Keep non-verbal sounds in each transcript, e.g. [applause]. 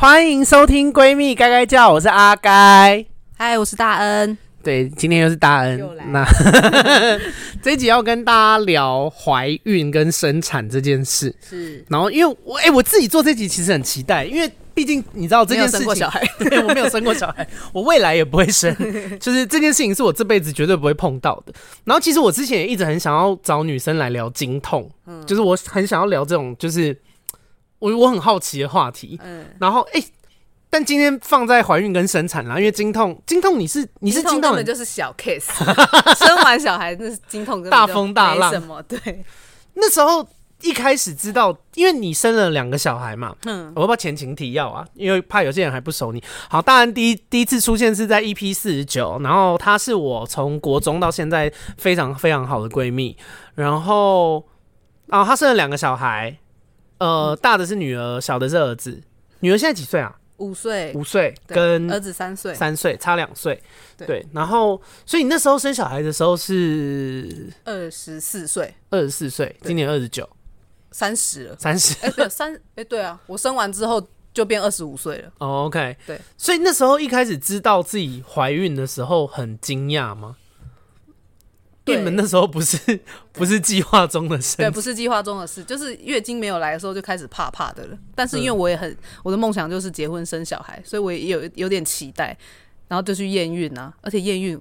欢迎收听《闺蜜该该叫》，我是阿该，嗨，我是大恩。对，今天又是大恩。那 [laughs] 这一集要跟大家聊怀孕跟生产这件事。是，然后因为我哎、欸，我自己做这集其实很期待，因为毕竟你知道这件事情，过小孩，[laughs] 对，我没有生过小孩，我未来也不会生，[laughs] 就是这件事情是我这辈子绝对不会碰到的。然后其实我之前也一直很想要找女生来聊经痛，嗯，就是我很想要聊这种就是。我我很好奇的话题，嗯，然后哎、欸，但今天放在怀孕跟生产啦，因为经痛，经痛你是你是经痛，根本就是小 case，[laughs] 生完小孩那是经痛，大风大浪什么？对，那时候一开始知道，因为你生了两个小孩嘛，嗯，我要不要前情提要啊？因为怕有些人还不熟你。好，大恩第一第一次出现是在 EP 四十九，然后她是我从国中到现在非常非常好的闺蜜，然后啊，她生了两个小孩。呃，大的是女儿，小的是儿子。女儿现在几岁啊？五岁，五岁，跟儿子三岁，三岁差两岁。对，然后，所以你那时候生小孩的时候是二十四岁，二十四岁，今年二十九，三十了，三十，哎，对，三，哎，对啊，我生完之后就变二十五岁了。哦，OK，对，所以那时候一开始知道自己怀孕的时候很惊讶吗？你们那时候不是不是计划中的事，对，不是计划中的事，就是月经没有来的时候就开始怕怕的了。但是因为我也很，我的梦想就是结婚生小孩，所以我也有有点期待，然后就去验孕啊。而且验孕，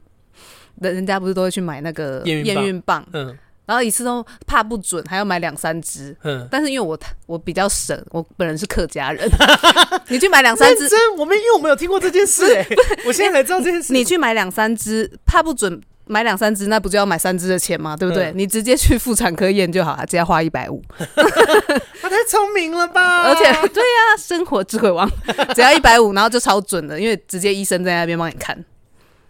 人人家不是都会去买那个验孕棒，嗯，然后一次都怕不准，还要买两三支，嗯。但是因为我我比较省，我本人是客家人，[laughs] 你去买两三支，我们因为我没有听过这件事，欸，我现在才知道这件事。你去买两三支，怕不准。买两三支，那不就要买三支的钱吗？对不对？嗯、你直接去妇产科验就好了，只要花一百五。[laughs] 他太聪明了吧！而且，对呀、啊，生活智慧王，[laughs] 只要一百五，然后就超准的，因为直接医生在那边帮你看。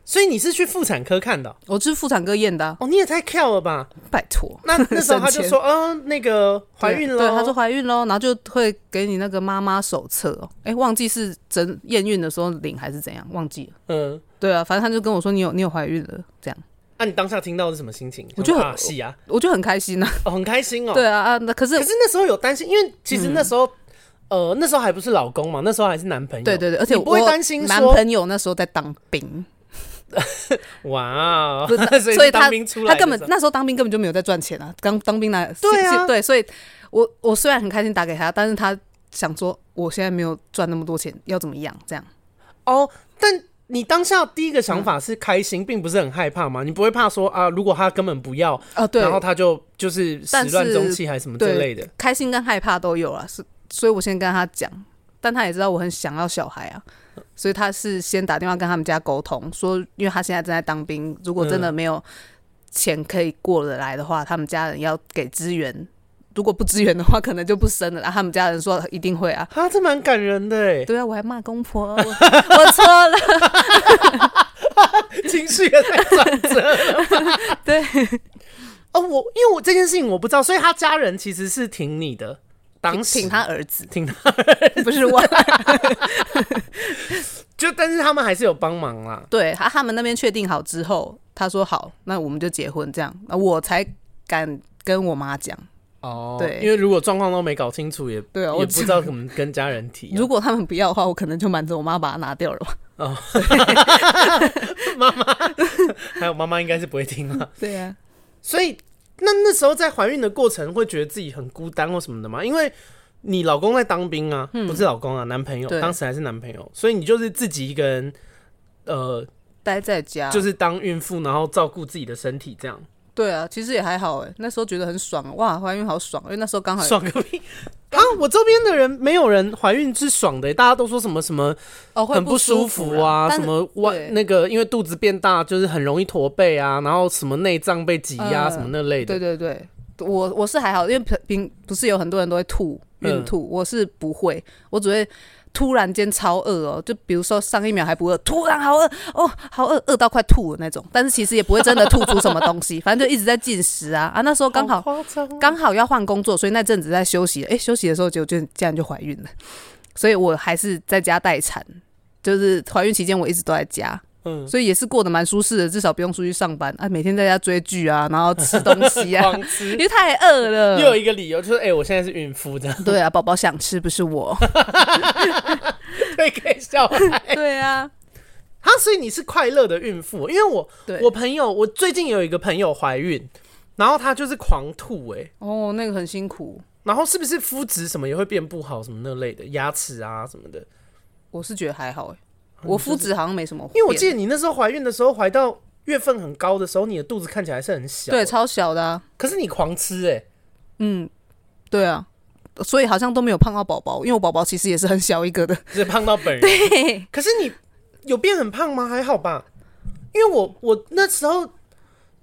所以你是去妇产科看的？我去妇产科验的、啊。哦，你也太跳了吧！拜托，那那时候他就说，嗯、呃，那个怀孕了，对，他说怀孕了，然后就会给你那个妈妈手册哦。哎，忘记是整验孕的时候领还是怎样，忘记了。嗯，对啊，反正他就跟我说，你有你有怀孕了，这样。那、啊、你当下听到是什么心情？我就很喜啊，我就很开心呐、啊，哦，很开心哦。对啊啊，那可是可是那时候有担心，因为其实那时候、嗯，呃，那时候还不是老公嘛，那时候还是男朋友。对对对，而且我不会担心男朋友那时候在当兵。[laughs] 哇，[laughs] 所以他他根本那时候当兵根本就没有在赚钱啊，刚当兵来对啊，对，所以我我虽然很开心打给他，但是他想说我现在没有赚那么多钱，要怎么样？这样哦，但。你当下第一个想法是开心，嗯、并不是很害怕吗？你不会怕说啊，如果他根本不要啊，对，然后他就就是始乱终弃还是什么之类的？开心跟害怕都有啊，是，所以我先跟他讲，但他也知道我很想要小孩啊，所以他是先打电话跟他们家沟通，说因为他现在正在当兵，如果真的没有钱可以过得来的话，他们家人要给资源。如果不支援的话，可能就不生了。然后他们家人说一定会啊，啊，这蛮感人的哎。对啊，我还骂公婆，我错了，[laughs] 情绪也太转折了。[laughs] 对，哦，我因为我这件事情我不知道，所以他家人其实是挺你的，当时挺他儿子，挺他儿子，不是我。就但是他们还是有帮忙啦。对，他他们那边确定好之后，他说好，那我们就结婚这样，那我才敢跟我妈讲。哦，对，因为如果状况都没搞清楚，也对啊，我也不知道怎么跟家人提啊。[laughs] 如果他们不要的话，我可能就瞒着我妈把它拿掉了吧。哦，[laughs] 妈妈，还有妈妈应该是不会听啊。[laughs] 对啊，所以那那时候在怀孕的过程，会觉得自己很孤单或什么的吗？因为你老公在当兵啊，不是老公啊，男朋友，当时还是男朋友，所以你就是自己一个人，呃，待在家，就是当孕妇，然后照顾自己的身体这样。对啊，其实也还好哎，那时候觉得很爽哇，怀孕好爽，因为那时候刚好爽个屁 [laughs] 啊！我周边的人没有人怀孕是爽的，大家都说什么什么哦很不舒服啊，什么外那个因为肚子变大就是很容易驼背啊，然后什么内脏被挤压、呃、什么那类的。对对对，我我是还好，因为平不是有很多人都会吐孕吐、嗯，我是不会，我只会。突然间超饿哦，就比如说上一秒还不饿，突然好饿哦，好饿，饿到快吐的那种。但是其实也不会真的吐出什么东西，反正就一直在进食啊啊！那时候刚好刚好要换工作，所以那阵子在休息。哎、欸，休息的时候就就这样就怀孕了，所以我还是在家待产，就是怀孕期间我一直都在家。嗯，所以也是过得蛮舒适的，至少不用出去上班啊，每天在家追剧啊，然后吃东西啊，[laughs] 因为太饿了。又有一个理由就是，哎、欸，我现在是孕妇这样。对啊，宝宝想吃不是我。[laughs] 小孩。[laughs] 对啊，啊，所以你是快乐的孕妇，因为我对我朋友，我最近有一个朋友怀孕，然后她就是狂吐、欸，哎，哦，那个很辛苦。然后是不是肤质什么也会变不好，什么那类的，牙齿啊什么的？我是觉得还好、欸，哎，我肤质好像没什么，因为我记得你那时候怀孕的时候，怀到月份很高的时候，你的肚子看起来是很小，对，超小的、啊。可是你狂吃、欸，哎，嗯，对啊。所以好像都没有胖到宝宝，因为我宝宝其实也是很小一个的，只胖到本人。[laughs] 对，可是你有变很胖吗？还好吧，因为我我那时候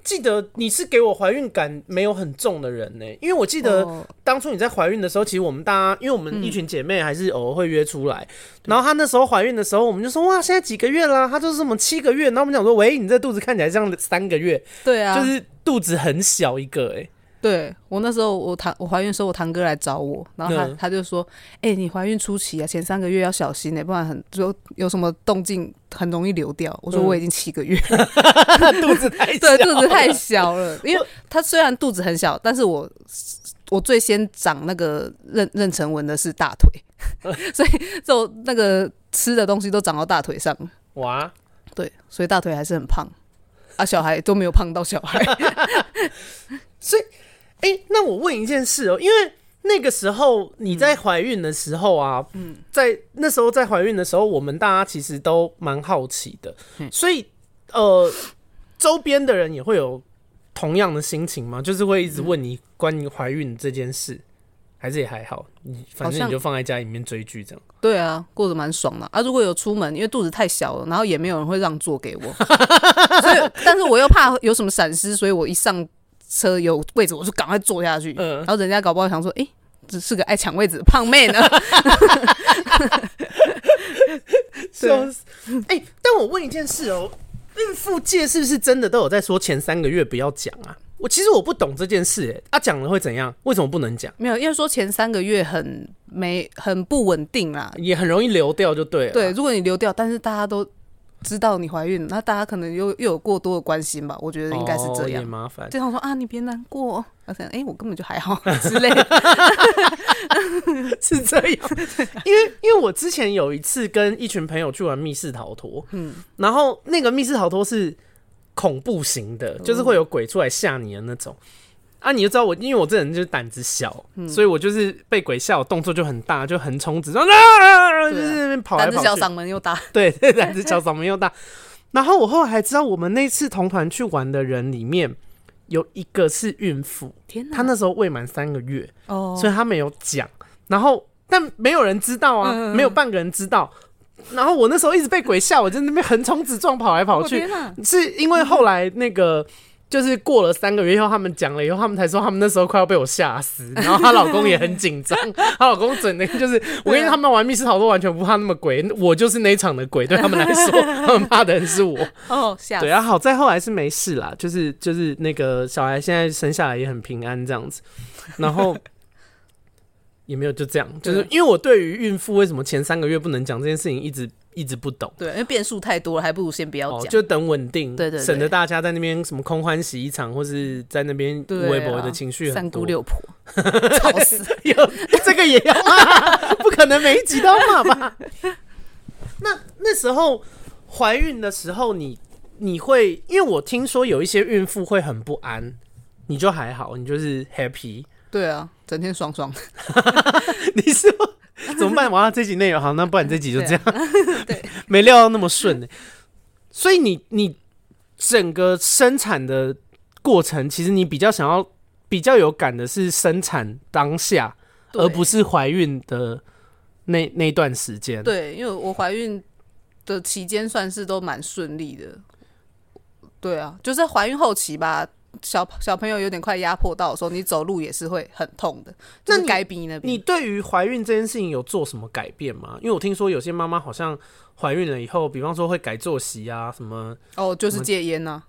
记得你是给我怀孕感没有很重的人呢、欸，因为我记得当初你在怀孕的时候，其实我们大家因为我们一群姐妹还是偶尔会约出来，然后她那时候怀孕的时候，我们就说哇，现在几个月啦？她就是什么七个月，然后我们讲说喂，你这肚子看起来像三个月，对啊，就是肚子很小一个哎、欸。对我那时候我堂我怀孕的时候，我堂哥来找我，然后他、嗯、他就说：“哎、欸，你怀孕初期啊，前三个月要小心呢、欸，不然很就有什么动静很容易流掉。”我说：“我已经七个月，嗯、[laughs] 肚子太小对，肚子太小了。因为他虽然肚子很小，但是我我最先长那个妊妊娠纹的是大腿，[laughs] 所以就那个吃的东西都长到大腿上了。哇，对，所以大腿还是很胖啊，小孩都没有胖到小孩，[laughs] 所以。哎、欸，那我问一件事哦、喔，因为那个时候你在怀孕的时候啊，嗯，在那时候在怀孕的时候，我们大家其实都蛮好奇的，所以呃，周边的人也会有同样的心情吗？就是会一直问你关于怀孕这件事，还是也还好？你反正你就放在家里面追剧这样。对啊，过得蛮爽的啊。如果有出门，因为肚子太小了，然后也没有人会让座给我，[laughs] 所以但是我又怕有什么闪失，所以我一上。车有位置，我就赶快坐下去。嗯，然后人家搞不好想说，哎、欸，只是个爱抢位置的 [laughs] 胖妹呢。[laughs] 是，哎，但我问一件事哦、喔，孕妇界是不是真的都有在说前三个月不要讲啊？我其实我不懂这件事、欸，哎，啊，讲了会怎样？为什么不能讲？没有，因为说前三个月很没很不稳定啦，也很容易流掉，就对了。对，如果你流掉，但是大家都。知道你怀孕，那大家可能又又有过多的关心吧？我觉得应该是这样。哦、麻烦，经常说啊，你别难过。我想，哎，我根本就还好 [laughs] 之类的，[laughs] 是这样。因为因为我之前有一次跟一群朋友去玩密室逃脱，嗯，然后那个密室逃脱是恐怖型的，就是会有鬼出来吓你的那种。啊，你就知道我，因为我这人就是胆子小，嗯，所以我就是被鬼吓，我动作就很大，就横冲直撞，啊，就是那边跑来跑去。胆子小，嗓门又大，[laughs] 对，胆子小，嗓门又大。然后我后来还知道，我们那次同团去玩的人里面有一个是孕妇，天哪，她那时候未满三个月，哦，所以她没有讲。然后，但没有人知道啊，嗯，没有半个人知道。然后我那时候一直被鬼吓，我在那边横冲直撞，跑来跑去，是因为后来那个。就是过了三个月以后，他们讲了以后，他们才说他们那时候快要被我吓死，[laughs] 然后她老公也很紧张，她老公整天就是，我跟你他们玩密室逃脱完全不怕那么鬼，我就是那一场的鬼，对他们来说，他们怕的人是我。哦，吓。对啊，好在后来是没事啦，就是就是那个小孩现在生下来也很平安这样子，然后 [laughs] 也没有就这样，就是因为我对于孕妇为什么前三个月不能讲这件事情一直。一直不懂，对，因为变数太多了，还不如先不要讲，哦，就等稳定，对，对对，省得大家在那边什么空欢喜一场，或是在那边微博的情绪很多，三姑六婆，[laughs] 吵死，有这个也要骂，[laughs] 不可能每一集都要骂吧？[laughs] 那那时候怀孕的时候你，你你会，因为我听说有一些孕妇会很不安，你就还好，你就是 happy，对啊，整天爽爽，你说。[laughs] 怎么办？完了这集内容好，那不然这集就这样。[laughs] 对，[laughs] 没料到那么顺呢。所以你你整个生产的过程，其实你比较想要比较有感的是生产当下，而不是怀孕的那那段时间。对，因为我怀孕的期间算是都蛮顺利的。对啊，就是怀孕后期吧。小小朋友有点快压迫到的时候，你走路也是会很痛的。那该逼那边，你对于怀孕这件事情有做什么改变吗？因为我听说有些妈妈好像怀孕了以后，比方说会改作息啊，什么哦，就是戒烟呐，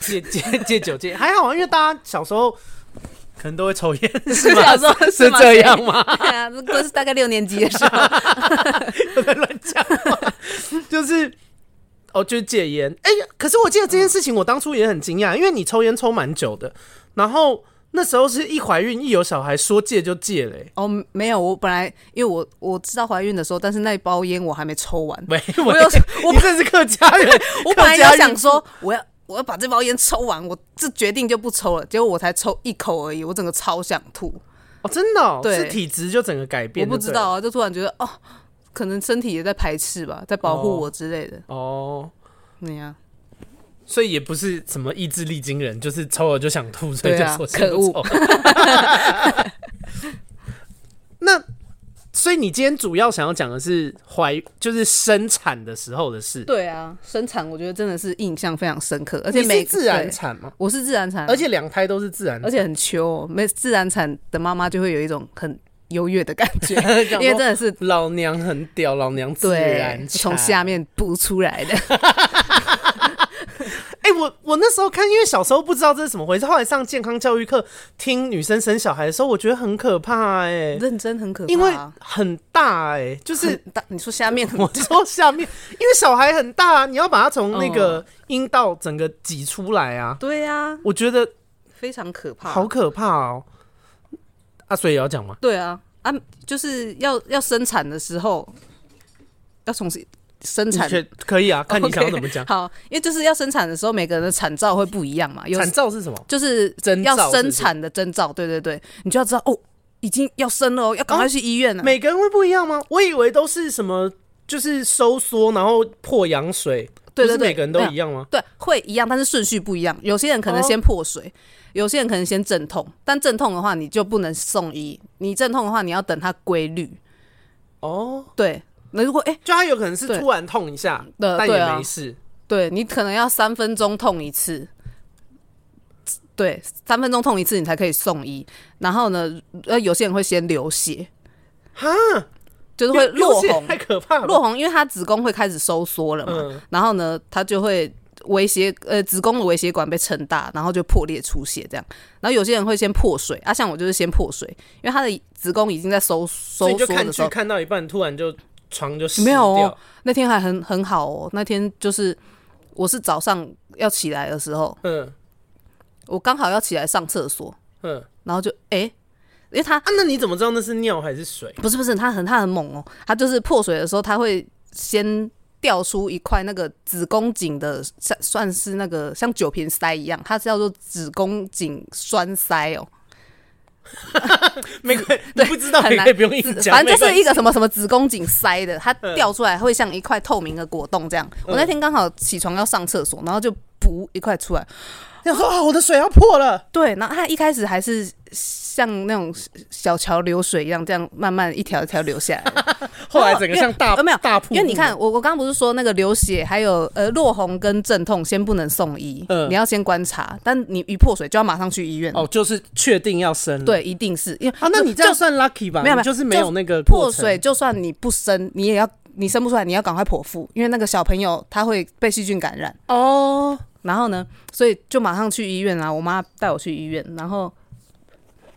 戒戒戒酒戒，还好啊，因为大家小时候可能都会抽烟，是吗？小时候是，这样吗？对啊，这是大概六年级的时候，[laughs] 我在乱讲，就是。哦，就是戒烟。哎呀，可是我记得这件事情，我当初也很惊讶，因为你抽烟抽蛮久的，然后那时候是一怀孕一有小孩，说戒就戒嘞、欸。哦，没有，我本来因为我我知道怀孕的时候，但是那一包烟我还没抽完。[laughs] 没，我有，我这是客家人。[laughs] 我本来要想说，我要我要把这包烟抽完，我这决定就不抽了。结果我才抽一口而已，我整个超想吐。哦，真的、哦，对，是体质就整个改变。我不知道啊，就突然觉得哦，可能身体也在排斥吧，在保护我之类的。哦，那样。所以也不是什么意志力惊人，就是抽了就想吐，所以就说可恶。[laughs] 那所以你今天主要想要讲的是怀，就是生产的时候的事。对啊，生产我觉得真的是印象非常深刻，而且每自然产嘛，我是自然产，而且两胎都是自然，而且很秋、喔，没自然产的妈妈就会有一种很优越的感觉，[laughs] 因为真的是老娘很屌，老娘自然从下面补出来的。[laughs] 哎、欸，我我那时候看，因为小时候不知道这是怎么回事，后来上健康教育课听女生生小孩的时候，我觉得很可怕哎、欸，认真很可怕，因为很大哎、欸，就是大。你说下面，[laughs] 我说下面，因为小孩很大，你要把它从那个阴道整个挤出来啊。对呀，我觉得非常可怕，好可怕哦。啊，所以也要讲吗？对啊，啊，就是要要生产的时候要从。生产可以啊，看你 [laughs] 想要怎么讲。Okay, 好，因为就是要生产的时候，每个人的产兆会不一样嘛。产兆是什么？就是要生产的征兆。对对对，你就要知道哦，已经要生了哦，要赶快去医院了。每个人会不一样吗？我以为都是什么，就是收缩，然后破羊水。对对对，每个人都一样吗？对，会一样，但是顺序不一样。有些人可能先破水，有些人可能先阵痛。但阵痛的话，你就不能送医。你阵痛的话，你要等它规律。哦，对。那如果哎、欸，就他有可能是突然痛一下，但也没事。对，你可能要三分钟痛一次，对，三分钟痛一次你才可以送医。然后呢，呃，有些人会先流血，哈，就是会落红，太可怕了。落红，因为他子宫会开始收缩了嘛，嗯、然后呢，他就会微血呃子宫的微血管被撑大，然后就破裂出血这样。然后有些人会先破水，啊，像我就是先破水，因为他的子宫已经在收收缩的时候，看剧看到一半突然就。床就没有哦，那天还很很好哦。那天就是我是早上要起来的时候，嗯，我刚好要起来上厕所，嗯，然后就哎、欸，因为他啊，那你怎么知道那是尿还是水？不是不是，他很他很猛哦，他就是破水的时候，他会先掉出一块那个子宫颈的，算算是那个像酒瓶塞一样，它是叫做子宫颈栓塞哦。[laughs] 没关系，你不知道也可以不用硬讲。反正就是一个什么什么子宫颈塞的，它掉出来会像一块透明的果冻这样。我那天刚好起床要上厕所，然后就噗一块出来。要说啊，我的水要破了。对，然后它一开始还是像那种小桥流水一样，这样慢慢一条一条流下来。[laughs] 后来整个像大没有大瀑布。因为你看，我我刚刚不是说那个流血还有呃落红跟阵痛，先不能送医，你要先观察。但你一破水就要马上去医院。哦，就是确定要生。对，一定是因为啊，那你这样算 lucky 吧？没有没有，就是没有那个破水，就算你不生，你也要你生不出来，你要赶快剖腹，因为那个小朋友他会被细菌感染哦。然后呢，所以就马上去医院啊！我妈带我去医院，然后，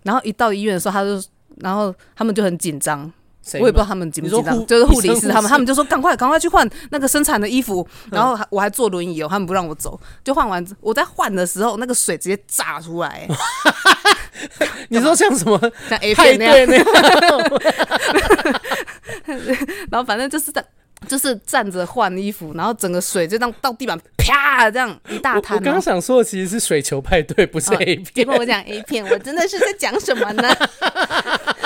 然后一到医院的时候，他就，然后他们就很紧张，我也不知道他们紧不紧张，就是护理师他们，他们就说赶快赶快去换那个生产的衣服，然后我还坐轮椅哦，他们不让我走，就换完，我在换的时候，那个水直接炸出来，[laughs] 你说像什么？像 A 片那样，[laughs] 然后反正就是在。就是站着换衣服，然后整个水就这样到地板，啪，这样一大滩。我刚刚想说的其实是水球派对，不是 A 片。结果我讲 A 片，我真的是在讲什么呢？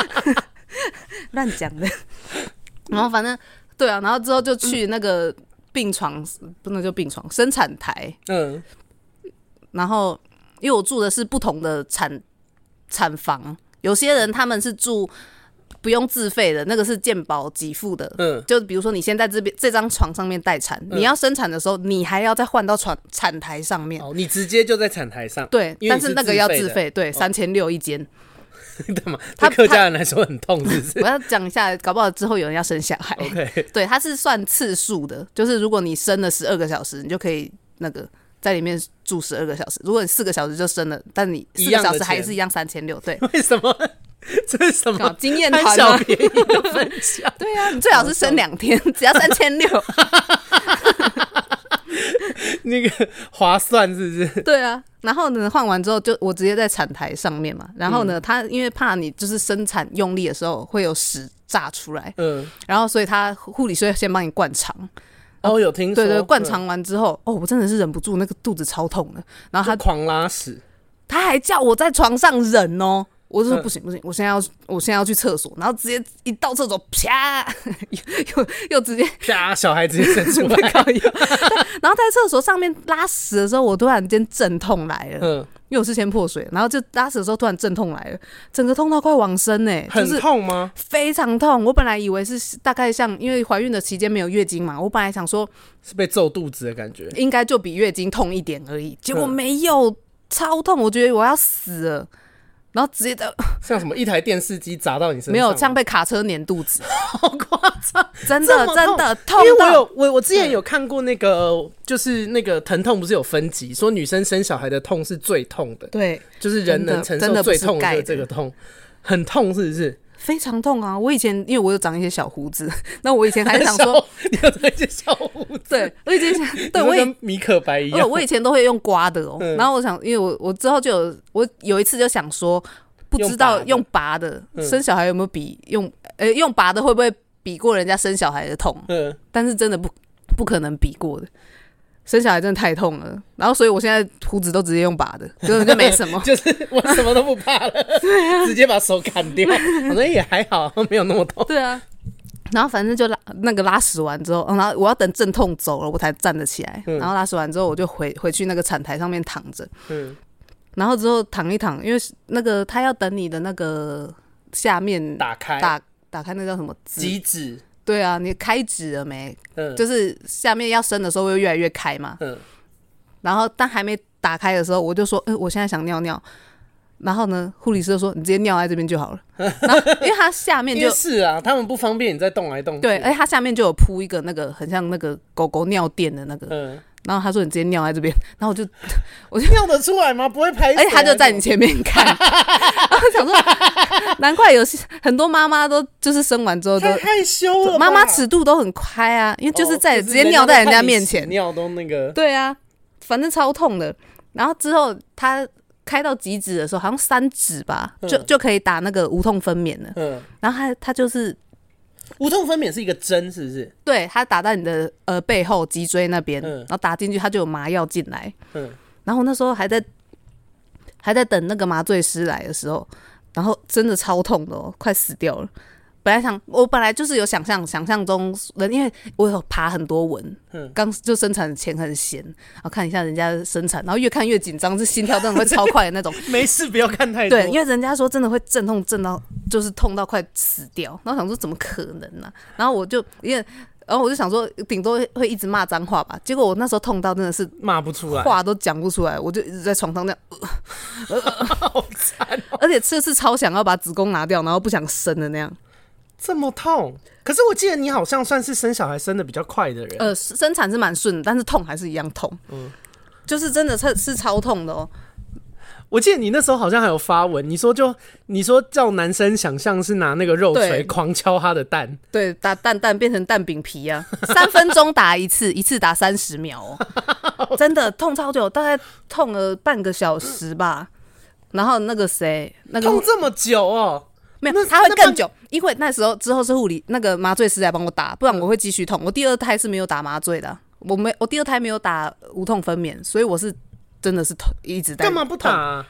[laughs] 乱讲的。然后反正对啊，然后之后就去那个病床，不能叫病床，生产台。嗯。然后因为我住的是不同的产产房，有些人他们是住。不用自费的那个是健保给付的，嗯，就比如说你先在这边这张床上面待产，嗯、你要生产的时候，你还要再换到产产台上面。哦，你直接就在产台上。对，是但是那个要自费，对，三千六一间。对吗？他客家人来说很痛，是不是？[laughs] 我要讲一下，搞不好之后有人要生小孩。OK，对，它是算次数的，就是如果你生了十二个小时，你就可以那个在里面住十二个小时。如果你四个小时就生了，但你四个小时还是一样三千六。对，为什么？[laughs] 这是什么经验谈小便宜的分享？[laughs] 对呀、啊，你最好是生两天，只要三千六。[laughs] 那个划算是不是？对啊，然后呢，换完之后就我直接在产台上面嘛。然后呢，他因为怕你就是生产用力的时候会有屎炸出来，嗯，然后所以他护理师先帮你灌肠。哦，有听说。对对，灌肠完之后，哦，我真的是忍不住，那个肚子超痛的。然后他狂拉屎，他还叫我在床上忍哦。我就说不行不行，我现在要我现在要去厕所，然后直接一到厕所，啪，[laughs] 又又又直接啪，小孩直接生出来。[laughs] [laughs] 然后在厕所上面拉屎的时候，我突然间阵痛来了，嗯，因为我是先破水，然后就拉屎的时候突然阵痛来了，整个痛到快往生呢，很痛吗？非常痛。我本来以为是大概像因为怀孕的期间没有月经嘛，我本来想说是被揍肚子的感觉，应该就比月经痛一点而已，结果没有，超痛，我觉得我要死了。然后直接的，[laughs] 像什么一台电视机砸到你身上，没有像被卡车碾肚子，[laughs] 好夸张，真的真的痛。因为我有我我之前有看过那个，就是那个疼痛不是有分级，说女生生小孩的痛是最痛的，对，就是人能承受最痛的。这个痛，很痛是不是？非常痛啊！我以前因为我有长一些小胡子，[laughs] 那我以前还想说，[laughs] 你有长一些小胡子，对，我以前 [laughs] 对我跟米可白一样，我以前都会用刮的哦。然后我想，因为我我之后就有，我有一次就想说，不知道用拔的生小孩有没有比用呃用拔的会不会比过人家生小孩的痛？嗯，但是真的不不可能比过的。生小孩真的太痛了，然后所以我现在胡子都直接用拔的，根本就没什么，[laughs] 就是我什么都不怕了，[laughs] 啊，直接把手砍掉，反正也还好，没有那么痛。对啊，然后反正就拉那个拉屎完之后，然后我要等阵痛走了，我才站得起来。嗯、然后拉屎完之后，我就回回去那个产台上面躺着。嗯，然后之后躺一躺，因为那个他要等你的那个下面打开打打开那叫什么挤脂。对啊，你开指了没？嗯，就是下面要生的时候会越来越开嘛。嗯，然后但还没打开的时候，我就说，哎，我现在想尿尿。然后呢，护理师就说，你直接尿在这边就好了。然后 [laughs] 因为它下面就是啊，他们不方便你再动来动去。对，而且它下面就有铺一个那个很像那个狗狗尿垫的那个。嗯。然后他说：“你直接尿在这边。”然后我就，我就尿得出来吗？不会排水。而且他就在你前面看。然 [laughs] 后想说，[laughs] 难怪有些很多妈妈都就是生完之后都害羞了。妈妈尺度都很开啊，因为就是在直接尿在人家面前，尿都那个。对啊，反正超痛的。然后之后他开到极指的时候，好像三指吧，就就可以打那个无痛分娩了。嗯。然后他他就是。无痛分娩是一个针，是不是？对，它打在你的呃背后脊椎那边，嗯、然后打进去，它就有麻药进来。嗯，然后那时候还在还在等那个麻醉师来的时候，然后真的超痛的哦，快死掉了。本来想，我本来就是有想象，想象中人，因为我有爬很多文，刚就生产前很闲，然后看一下人家生产，然后越看越紧张，这心跳真的会超快的那种。[laughs] 没事，不要看太多。对，因为人家说真的会阵痛，阵到就是痛到快死掉。然后想说怎么可能呢、啊？然后我就因为，然后我就想说顶多会一直骂脏话吧。结果我那时候痛到真的是骂不出来，话都讲不出来，我就一直在床上那样，呃呃、好惨、喔，而且这次超想要把子宫拿掉，然后不想生的那样。这么痛？可是我记得你好像算是生小孩生的比较快的人。呃，生产是蛮顺的，但是痛还是一样痛。嗯，就是真的是是超痛的哦。我记得你那时候好像还有发文，你说就你说叫男生想象是拿那个肉锤狂敲他的蛋，对，打蛋蛋变成蛋饼皮啊，[laughs] 三分钟打一次，一次打三十秒哦，[laughs] 真的痛超久，大概痛了半个小时吧。然后那个谁，那个痛这么久哦。没有，他会更久，因为那时候之后是护理那个麻醉师来帮我打，不然我会继续痛。我第二胎是没有打麻醉的，我没我第二胎没有打无痛分娩，所以我是真的是痛一直在。干嘛不打啊？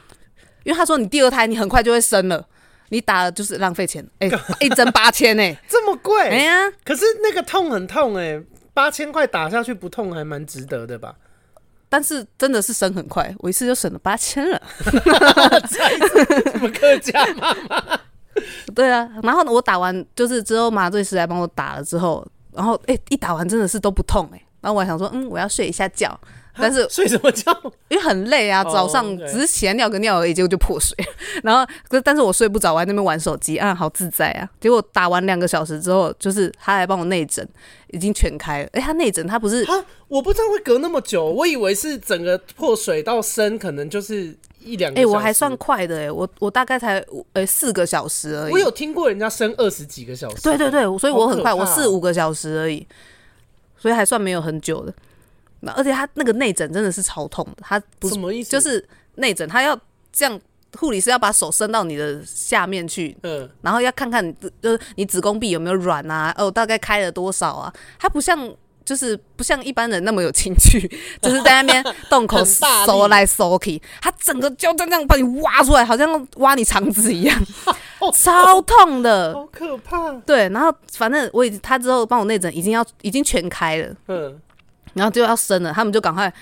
因为他说你第二胎你很快就会生了，你打了就是浪费钱。哎、欸，[laughs] 一针八千哎，这么贵？哎呀，可是那个痛很痛哎、欸，八千块打下去不痛还蛮值得的吧？但是真的是生很快，我一次就省了八千了。再一次这么客家妈妈。[laughs] 对啊，然后呢，我打完就是之后麻醉师来帮我打了之后，然后哎、欸，一打完真的是都不痛哎、欸，然后我还想说，嗯，我要睡一下觉，[laughs] 但是睡什么觉？因为很累啊，早上只是起来尿个尿而已，结果就破水，[laughs] 然后但是我睡不着，我还在那边玩手机啊，好自在啊。结果打完两个小时之后，就是他来帮我内诊，已经全开了。哎，他内诊他不是他，我不知道会隔那么久，我以为是整个破水到生可能就是。一两个哎、欸，我还算快的哎、欸，我我大概才呃、欸、四个小时而已。我有听过人家生二十几个小时。对对对，所以我很快，我四五个小时而已，所以还算没有很久的。而且他那个内诊真的是超痛的，他不是什么意思？就是内诊，他要这样，护理师要把手伸到你的下面去，嗯，然后要看看你就是你子宫壁有没有软啊，哦，大概开了多少啊？他不像。就是不像一般人那么有情趣，[laughs] 就是在那边洞口 [laughs] 搜来搜去，他整个就这样把你挖出来，好像挖你肠子一样，[laughs] 超痛的，好可怕。对，然后反正我已经他之后帮我内诊，已经要已经全开了，嗯，然后就要生了，他们就赶快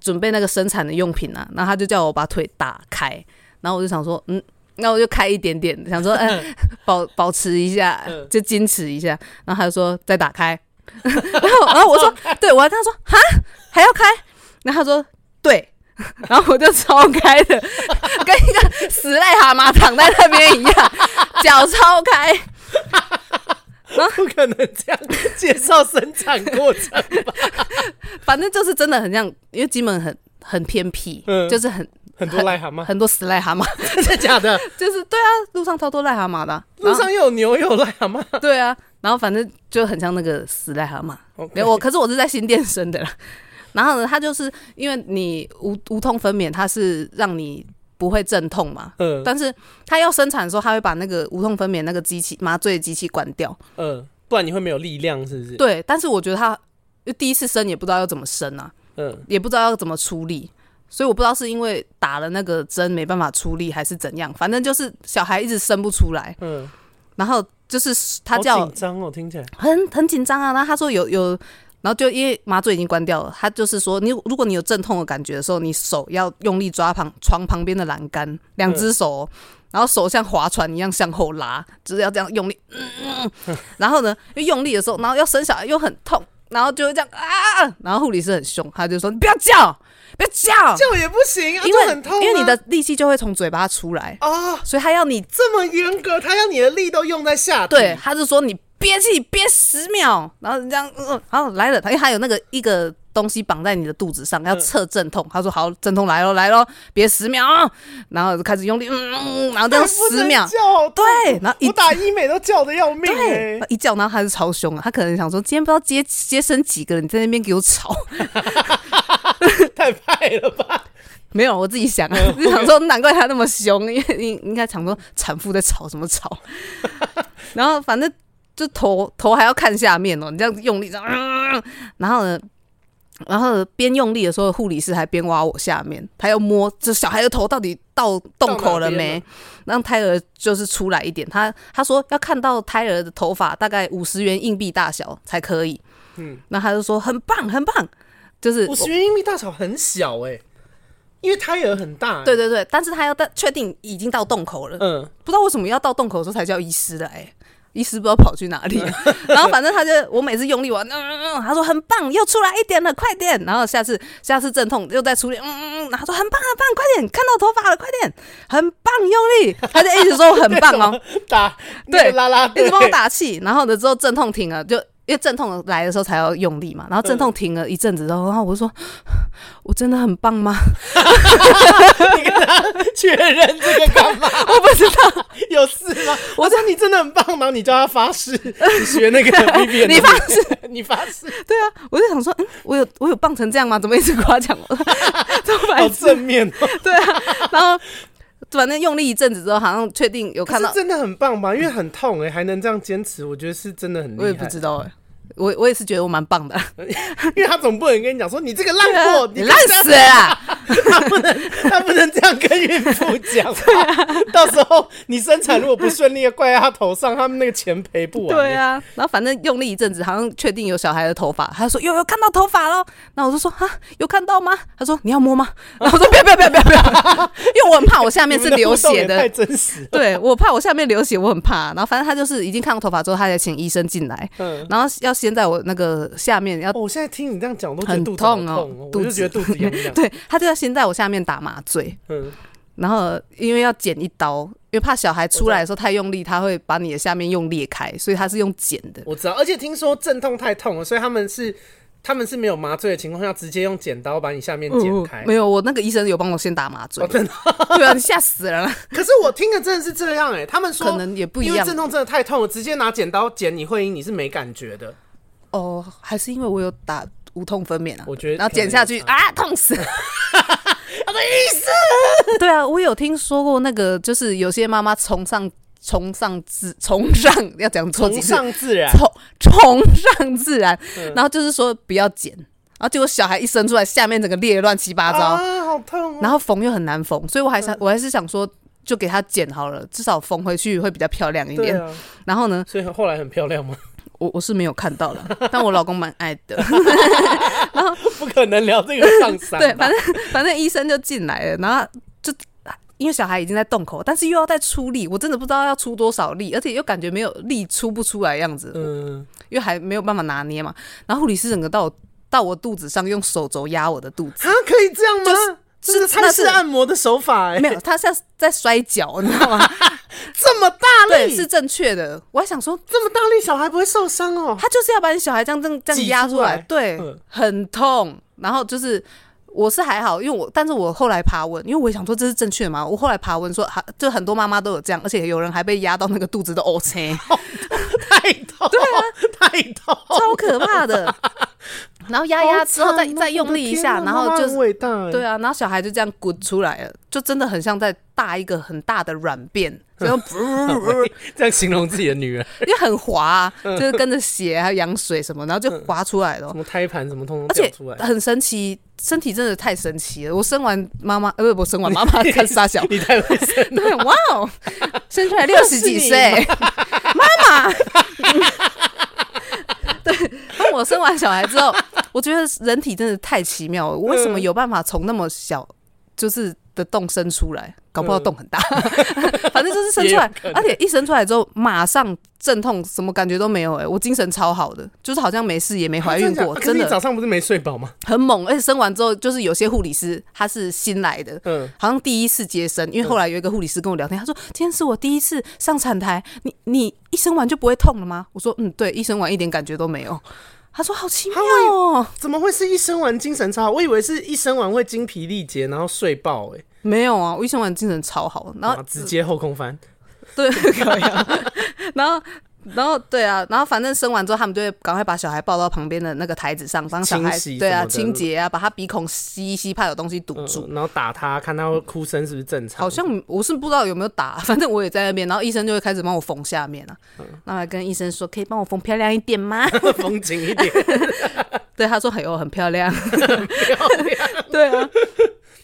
准备那个生产的用品啊，然后他就叫我把腿打开，然后我就想说，嗯，那我就开一点点，想说，哎，[laughs] 保保持一下，就矜持一下，然后他就说再打开。[laughs] 然后，然后我说，[laughs] 对，我还跟他说，哈，还要开？然后他说，对，然后我就超开的，跟一个死癞蛤蟆躺在那边一样，脚超开。[laughs] 不可能这样介绍生产过程吧？[laughs] 反正就是真的很像，因为金门很很偏僻，嗯、就是很很多癞蛤蟆，很多死癞蛤蟆，[laughs] 真的假的？就是对啊，路上超多癞蛤蟆的，路上又有牛又有癞蛤蟆，对啊。然后反正就很像那个死癞蛤蟆，没有我，可是我是在新店生的啦。然后呢，它就是因为你无无痛分娩，它是让你不会阵痛嘛。嗯。但是他要生产的时候，他会把那个无痛分娩那个机器麻醉机器关掉。嗯。不然你会没有力量，是不是？对。但是我觉得他第一次生也不知道要怎么生啊。嗯。也不知道要怎么出力，所以我不知道是因为打了那个针没办法出力，还是怎样。反正就是小孩一直生不出来。嗯。然后。就是他叫紧张哦，听起来很很紧张啊。然后他说有有，然后就因为麻醉已经关掉了，他就是说你如果你有阵痛的感觉的时候，你手要用力抓旁床旁边的栏杆，两只手、喔，然后手像划船一样向后拉，就是要这样用力。嗯嗯、然后呢，又用力的时候，然后要生小孩又很痛，然后就会这样啊。然后护理师很凶，他就说你不要叫。不要叫，叫也不行，因为很痛，因为你的力气就会从嘴巴出来啊，所以他要你这么严格，他要你的力都用在下体。对，他是说你憋气憋十秒，然后这样，嗯，好来了，他因为他有那个一个东西绑在你的肚子上，要测阵痛。他说好，阵痛来喽，来喽，憋十秒，然后就开始用力，嗯，然后这样十秒，对，然后一我打医美都叫的要命，对，一叫，然后他是超凶啊，他可能想说今天不知道接接生几个人，你在那边给我吵。[laughs] 太派了吧？没有，我自己想啊，就想说难怪他那么凶，因为应应该想说产妇在吵什么吵，[laughs] 然后反正就头头还要看下面哦，你这样用力这样，[laughs] 然后呢，然后边用力的时候，护理师还边挖我下面，他要摸这小孩的头到底到洞口了没，让胎儿就是出来一点。他他说要看到胎儿的头发大概五十元硬币大小才可以，嗯，那他就说很棒很棒。就是五十元硬币大小很小哎、欸，因为胎儿很大、欸。对对对，但是他要到确定已经到洞口了。嗯，不知道为什么要到洞口的时候才叫医师的、欸，医师不知道跑去哪里。嗯、[laughs] 然后反正他就我每次用力完，嗯嗯嗯，他说很棒，又出来一点了，快点。然后下次下次阵痛又再出力，嗯嗯嗯，他说很棒很棒，快点，看到头发了，快点，很棒，用力。[laughs] 他就一直说我很棒哦，[laughs] 打对拉拉，一直帮我打气。然后的之后阵痛停了，就。因为阵痛来的时候才要用力嘛，然后阵痛停了一阵子之后，然后我就说：“我真的很棒吗？”你跟他确认这个干嘛？[laughs] 我不知道有事吗？我说你真的很棒吗？你叫他发誓，[laughs] 你学那个 [laughs] B B，你发誓，你发誓。对啊，我就想说，嗯，我有我有棒成这样吗？怎么一直夸奖我？好正面哦。对啊，然后。反正用力一阵子之后，好像确定有看到，真的很棒吧？因为很痛哎、欸，还能这样坚持，我觉得是真的很厉害。我也不知道哎、欸。我我也是觉得我蛮棒的，[laughs] 因为他总不能跟你讲说你这个烂货，啊、你烂死了，他不能他不能这样跟孕妇讲，[laughs] 啊、到时候你生产如果不顺利，怪在他头上，他们那个钱赔不完。对啊，然后反正用力一阵子，好像确定有小孩的头发，他说有有看到头发了，那我就说啊有看到吗？他说你要摸吗？然后我说不要不要不要不要不要，因为我很怕我下面是流血的，太真实。对我怕我下面流血，我很怕。然后反正他就是已经看到头发之后，他才请医生进来，嗯，然后要先。在我那个下面要，我现在听你这样讲都很痛哦，我就觉得肚子痒痒。[laughs] 对，他就要先在我下面打麻醉，嗯，然后因为要剪一刀，因为怕小孩出来的时候太用力，他会把你的下面用裂开，所以他是用剪的。我知道，而且听说阵痛太痛了，所以他们是他们是没有麻醉的情况下，直接用剪刀把你下面剪开。没有，我那个医生有帮我先打麻醉，真的，对啊，你吓死人了。[laughs] 可是我听的真的是这样哎，他们说可能也不一样，因为阵痛真的太痛了，直接拿剪刀剪你会阴，你是没感觉的。哦，还是因为我有打无痛分娩啊。我觉得，然后剪下去啊，痛死！他的意思？对啊，我有听说过那个，就是有些妈妈崇尚崇尚自崇尚要讲崇尚自然，崇崇尚自然，然后就是说不要剪，然后结果小孩一生出来，下面整个裂乱七八糟啊，好痛！然后缝又很难缝，所以我还想，我还是想说。就给他剪好了，至少缝回去会比较漂亮一点。啊、然后呢？所以后来很漂亮吗？我我是没有看到了，[laughs] 但我老公蛮爱的。[laughs] 然后不可能聊这个上山。对，反正反正医生就进来了，然后就因为小孩已经在洞口，但是又要再出力，我真的不知道要出多少力，而且又感觉没有力出不出来样子。嗯，因为还没有办法拿捏嘛。然后护理师整个到我到我肚子上，用手肘压我的肚子。啊，可以这样吗？就是这是泰式按摩的手法没有，他像在摔跤，你知道吗？[laughs] 这么大力，对，是正确的。我还想说，这么大力，小孩不会受伤哦。他就是要把你小孩这样这样这样压出来，对，嗯、很痛。然后就是我是还好，因为我，但是我后来爬问，因为我想说这是正确的嘛。我后来爬问说，还就很多妈妈都有这样，而且有人还被压到那个肚子都 OK，[laughs] 太痛，对啊，太痛，超可怕的。[laughs] 然后压压之后再再用力一下，然后就是对啊，然后小孩就这样滚出来了，就真的很像在大一个很大的软便，[laughs] 这样形容自己的女儿，因为很滑，就是跟着血还有羊水什么，然后就滑出来了，什么胎盘什么通通，而且很神奇，身体真的太神奇了。我生完妈妈，呃不，我生完妈妈 [laughs] 看傻小，你太会生，对，哇哦，生出来六十几岁，[laughs] 妈妈。对，当我生完小孩之后，我觉得人体真的太奇妙了。我为什么有办法从那么小就是的洞生出来？搞不好洞很大，[laughs] 反正就是生出来，而且一生出来之后马上阵痛，什么感觉都没有。哎，我精神超好的，就是好像没事也没怀孕过。真的，早上不是没睡饱吗？很猛，而且生完之后，就是有些护理师他是新来的，嗯，好像第一次接生，因为后来有一个护理师跟我聊天，他说今天是我第一次上产台，你你一生完就不会痛了吗？我说嗯，对，一生完一点感觉都没有。他说好奇妙哦，怎么会是一生完精神超好？我以为是一生完会精疲力竭，然后睡爆哎。没有啊，我一生完精神超好，然后直接后空翻，对，可以啊。然后，[laughs] 然后对啊，然后反正生完之后，他们就会赶快把小孩抱到旁边的那个台子上，帮小孩对啊清洁啊，把他鼻孔吸一吸，怕有东西堵住，然后打他，看他哭声是不是正常。好像我是不知道有没有打，反正我也在那边，然后医生就会开始帮我缝下面啊。然后还跟医生说，可以帮我缝漂亮一点吗？[laughs] 缝紧一点。[laughs] 对，他说很有很漂亮，对啊。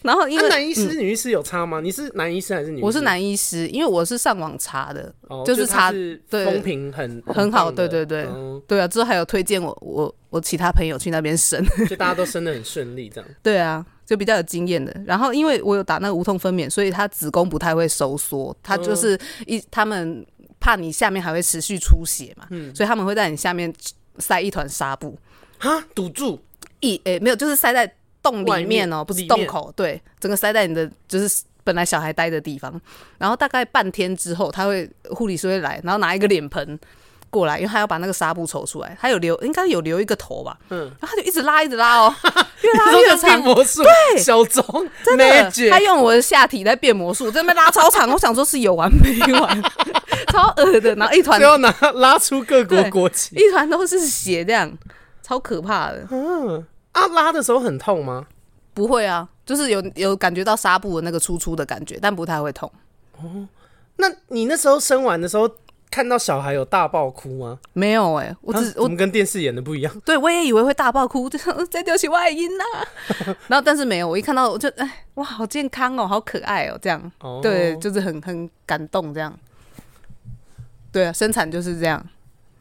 然后因为男医师、女医师有差吗？你是男医师还是女醫師？我是男医师，因为我是上网查的，哦、就是查对风评很很好，对对对，嗯、对啊。之后还有推荐我我我其他朋友去那边生，[laughs] 就大家都生的很顺利，这样。[laughs] 对啊，就比较有经验的。然后因为我有打那个无痛分娩，所以他子宫不太会收缩，他就是一他们怕你下面还会持续出血嘛，嗯、所以他们会在你下面塞一团纱布，哈，堵住一诶、欸、没有，就是塞在。洞里面哦，不是洞口，对，整个塞在你的就是本来小孩待的地方。然后大概半天之后，他会护理师会来，然后拿一个脸盆过来，因为他要把那个纱布抽出来。他有留，应该有留一个头吧？嗯，然后他就一直拉，一直拉哦，越拉越长。魔术，对，小钟真的，他用我的下体在变魔术，在那边拉超长。[laughs] 我想说是有完没完，[laughs] 超恶的。然后一团 [laughs] 要拿拉出各国国旗，一团都是血，这样超可怕的。嗯。啊，拉的时候很痛吗？不会啊，就是有有感觉到纱布的那个粗粗的感觉，但不太会痛。哦，那你那时候生完的时候看到小孩有大爆哭吗？没有哎、欸，我只、啊、我们跟电视演的不一样。对，我也以为会大爆哭，就在丢起外阴呐。[laughs] 然后但是没有，我一看到我就哎哇，好健康哦，好可爱哦，这样。哦，对，就是很很感动这样。对啊，生产就是这样。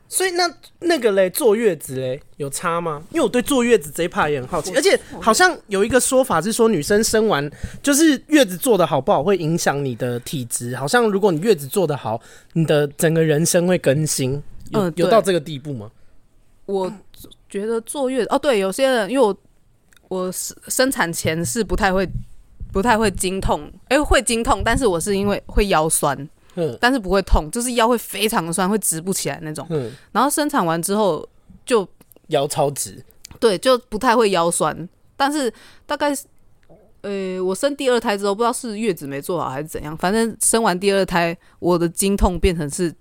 所以那那个嘞，坐月子嘞有差吗？因为我对坐月子这一 part 也很好奇，而且好像有一个说法是说，女生生完就是月子做的好不好，会影响你的体质。好像如果你月子做的好，你的整个人生会更新。有、嗯、有到这个地步吗？我觉得坐月子哦，对，有些人因为我我生产前是不太会不太会经痛，哎、欸，会经痛，但是我是因为会腰酸。嗯，但是不会痛，就是腰会非常的酸，会直不起来那种。嗯，然后生产完之后就腰超直，对，就不太会腰酸。但是大概，呃，我生第二胎之后，不知道是月子没做好还是怎样，反正生完第二胎，我的经痛变成是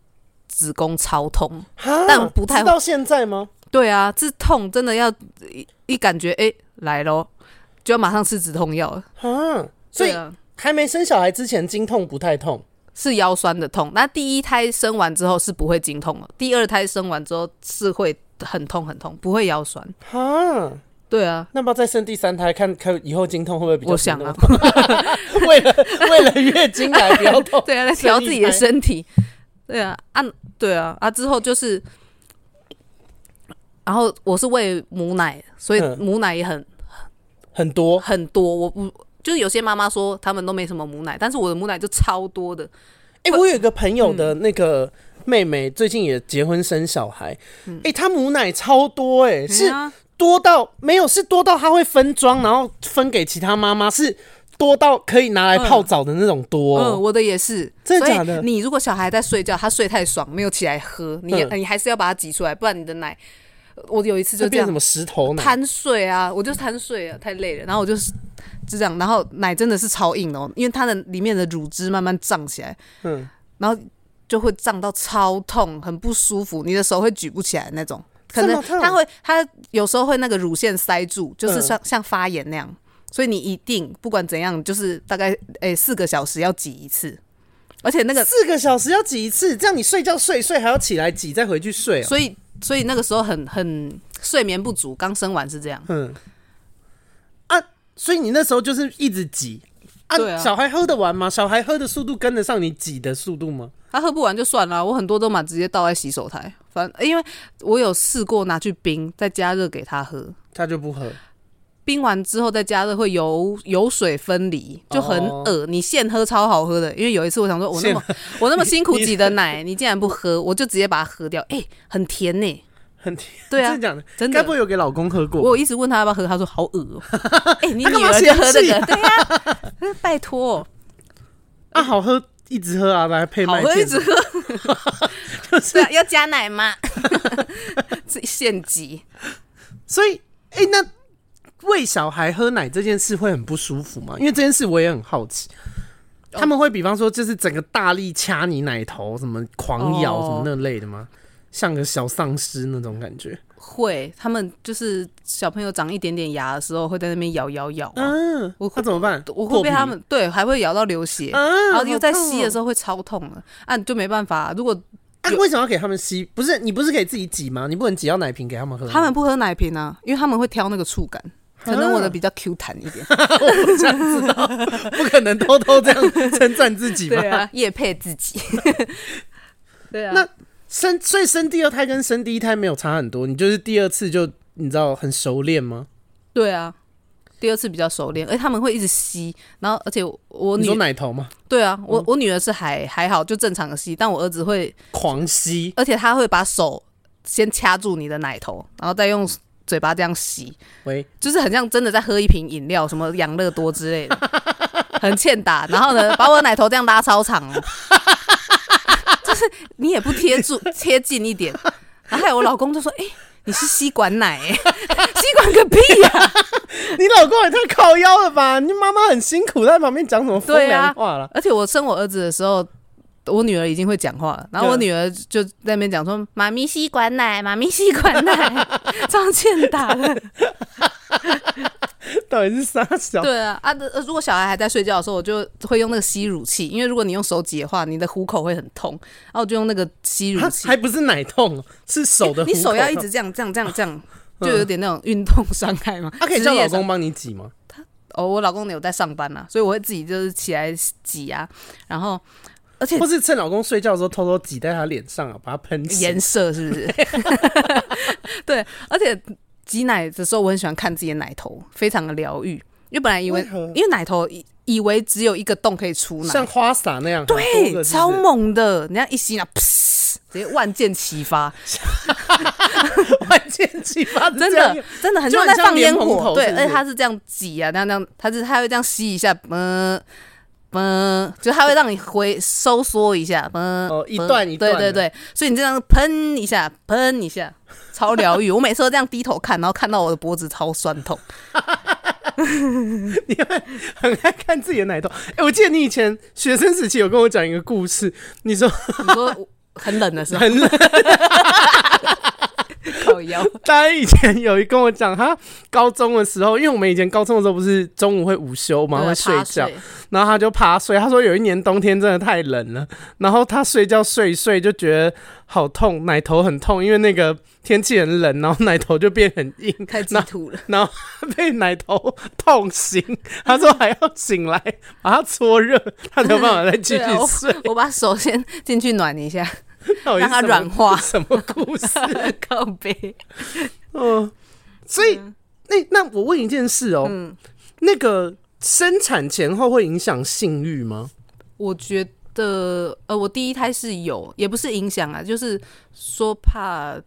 子宫超痛，但不太到现在吗？对啊，这痛真的要一一感觉哎、欸、来咯，就要马上吃止痛药了。啊，所以还没生小孩之前经痛不太痛，是腰酸的痛。那第一胎生完之后是不会经痛了，第二胎生完之后是会很痛很痛，不会腰酸。哈，对啊，那么再生第三胎，看看以后经痛会不会比较？我想啊，为了为了月经来不要痛，[laughs] 对啊，来调自己的身体。对啊，啊，对啊，啊之后就是。然后我是喂母奶，所以母奶也很、嗯、很多很多。我不就是有些妈妈说他们都没什么母奶，但是我的母奶就超多的。哎、欸，我有一个朋友的那个妹妹，最近也结婚生小孩。哎、嗯，她、欸、母奶超多、欸，哎、嗯，是多到没有，是多到她会分装，然后分给其他妈妈，是多到可以拿来泡澡的那种多。嗯，我的也是，真的假的？你如果小孩在睡觉，他睡太爽没有起来喝，你、嗯、你还是要把它挤出来，不然你的奶。我有一次就这样，什么石头贪睡啊，我就贪睡啊，太累了。然后我就是就这样，然后奶真的是超硬哦，因为它的里面的乳汁慢慢胀起来，嗯，然后就会胀到超痛，很不舒服，你的手会举不起来那种。可能它会，它有时候会那个乳腺塞住，就是像像发炎那样，所以你一定不管怎样，就是大概诶四个小时要挤一次，而且那个四个小时要挤一次，这样你睡觉睡睡还要起来挤再回去睡，所以。所以那个时候很很睡眠不足，刚生完是这样。嗯，啊，所以你那时候就是一直挤啊，啊。小孩喝得完吗？小孩喝的速度跟得上你挤的速度吗？他喝不完就算了，我很多都嘛直接倒在洗手台。反正因为我有试过拿去冰再加热给他喝，他就不喝。冰完之后再加热会油油水分离，就很恶。你现喝超好喝的，因为有一次我想说，我那么我那么辛苦挤的奶，你竟然不喝，我就直接把它喝掉。哎、欸，很甜呢、欸，很甜。[laughs] 对啊，真的假的？真的。该不会有给老公喝过？我一直问他要不要喝，他说好恶哦、喔。[laughs] 哎、欸，你女儿就喝这个？啊对呀、啊，[laughs] 拜托。啊，好喝，一直喝啊，来配麦片。好喝，一直喝。就是、啊、要加奶吗？自己现挤。所以，哎、欸，那。喂小孩喝奶这件事会很不舒服吗？因为这件事我也很好奇。他们会比方说，就是整个大力掐你奶头，什么狂咬什么那类的吗？像个小丧尸那种感觉？会，他们就是小朋友长一点点牙的时候，会在那边咬咬咬。嗯，我会、啊、怎么办？我会被他们对，还会咬到流血，嗯、然后又在吸的时候会超痛了。啊，就没办法。如果啊，为什么要给他们吸？不是你不是可以自己挤吗？你不能挤到奶瓶给他们喝？他们不喝奶瓶啊，因为他们会挑那个触感。可能我的比较 Q 弹一点，[laughs] 我不这样知道，不可能偷偷这样称赞自己吧？对啊，业配自己。[laughs] 对啊，那生所以生第二胎跟生第一胎没有差很多，你就是第二次就你知道很熟练吗？对啊，第二次比较熟练，而他们会一直吸，然后而且我女你说奶头吗？对啊，我我女儿是还还好，就正常的吸，但我儿子会狂吸，而且他会把手先掐住你的奶头，然后再用。嘴巴这样吸，喂，就是很像真的在喝一瓶饮料，什么养乐多之类的，[laughs] 很欠打。然后呢，把我的奶头这样拉超长，就是你也不贴住 [laughs] 贴近一点。然后我老公就说：“哎、欸，你是吸管奶、欸？[laughs] 吸管个屁呀、啊！[laughs] 你老公也太靠腰了吧？你妈妈很辛苦，在旁边讲什么风凉话了、啊？而且我生我儿子的时候。”我女儿已经会讲话了，然后我女儿就在那边讲说：“妈咪吸管奶，妈咪吸管奶，张倩打的。” [laughs] 到底是啥小？对啊啊！如果小孩还在睡觉的时候，我就会用那个吸乳器，因为如果你用手挤的话，你的虎口会很痛，然后我就用那个吸乳器，还不是奶痛，是手的。你手要一直这样这样这样这样，[laughs] 就有点那种运动伤害嘛。他可以叫老公帮你挤吗？他哦，我老公有在上班呐，所以我会自己就是起来挤啊，然后。而且，或是趁老公睡觉的时候偷偷挤在他脸上啊，把他喷颜色是不是？[laughs] 对，而且挤奶的时候，我很喜欢看自己的奶头，非常的疗愈。因为本来以为，为因为奶头以以为只有一个洞可以出奶，像花洒那样，对，是是超猛的。人家一吸啊，噗，直接万箭齐发，[laughs] 万箭齐发，真的真的很像在放烟火。对，而且他是这样挤啊，那样那样，他是他会这样吸一下，嗯。嗯，就它会让你回收缩一下，嗯，哦，一段一段，对对对，所以你这样喷一下，喷一下，[laughs] 超疗愈。我每次都这样低头看，然后看到我的脖子超酸痛。[laughs] 你会很爱看自己的奶头。哎、欸，我记得你以前学生时期有跟我讲一个故事，你说你说很冷的时候，[laughs] 很冷。大家 [laughs] 以前有一跟我讲，他高中的时候，因为我们以前高中的时候不是中午会午休嘛，会睡觉，然后他就趴睡。他说有一年冬天真的太冷了，然后他睡觉睡一睡就觉得好痛，奶头很痛，因为那个天气很冷，然后奶头就变很硬，太激突了，然后被奶头痛醒。[laughs] 他说还要醒来把它搓热，他才有办法再继续睡。我，我把手先进去暖一下。[laughs] 让它软化，[laughs] 什么故事？[laughs] 告别。嗯，所以那那我问一件事哦，嗯，那个生产前后会影响性欲吗？我觉得，呃，我第一胎是有，也不是影响啊，就是说怕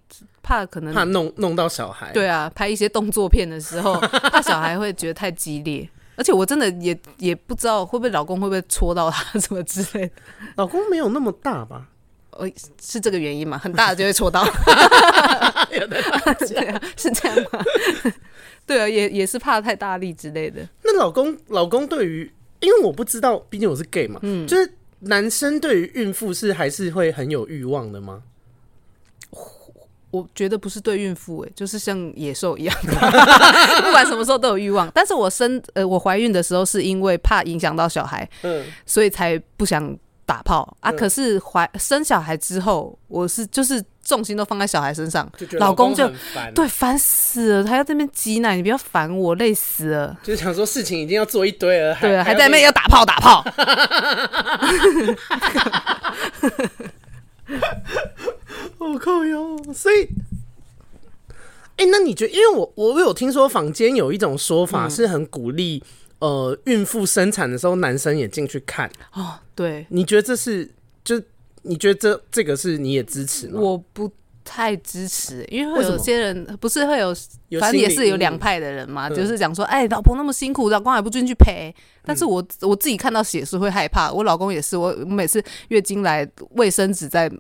怕可能怕弄弄到小孩。对啊，拍一些动作片的时候，怕小孩会觉得太激烈，而且我真的也也不知道会不会老公会不会戳到他什么之类的。老公没有那么大吧？哦，是这个原因吗？很大的就会戳到，[laughs] 有的 [laughs] 对啊，是这样吗？[laughs] 对啊，也也是怕太大力之类的。那老公，老公对于，因为我不知道，毕竟我是 gay 嘛，嗯，就是男生对于孕妇是还是会很有欲望的吗？我觉得不是对孕妇，哎，就是像野兽一样的，不管什么时候都有欲望。但是我生呃，我怀孕的时候是因为怕影响到小孩，嗯，所以才不想。打炮啊！可是怀生小孩之后，我是就是重心都放在小孩身上，老公就对烦死了，他要这边挤奶，你不要烦我，累死了。[laughs] 就是想说事情已经要做一堆了，对啊，还在那边要打炮打炮。[laughs] 我靠哟！所以，哎、欸，那你觉得？因为我我有听说坊间有一种说法是很鼓励。呃，孕妇生产的时候，男生也进去看哦。对，你觉得这是就你觉得这这个是你也支持吗？我不太支持，因为会有些人不是会有，反正也是有两派的人嘛，就是讲说，哎，老婆那么辛苦，老公还不进去陪。但是我我自己看到血是会害怕，我老公也是，我每次月经来，卫生纸在。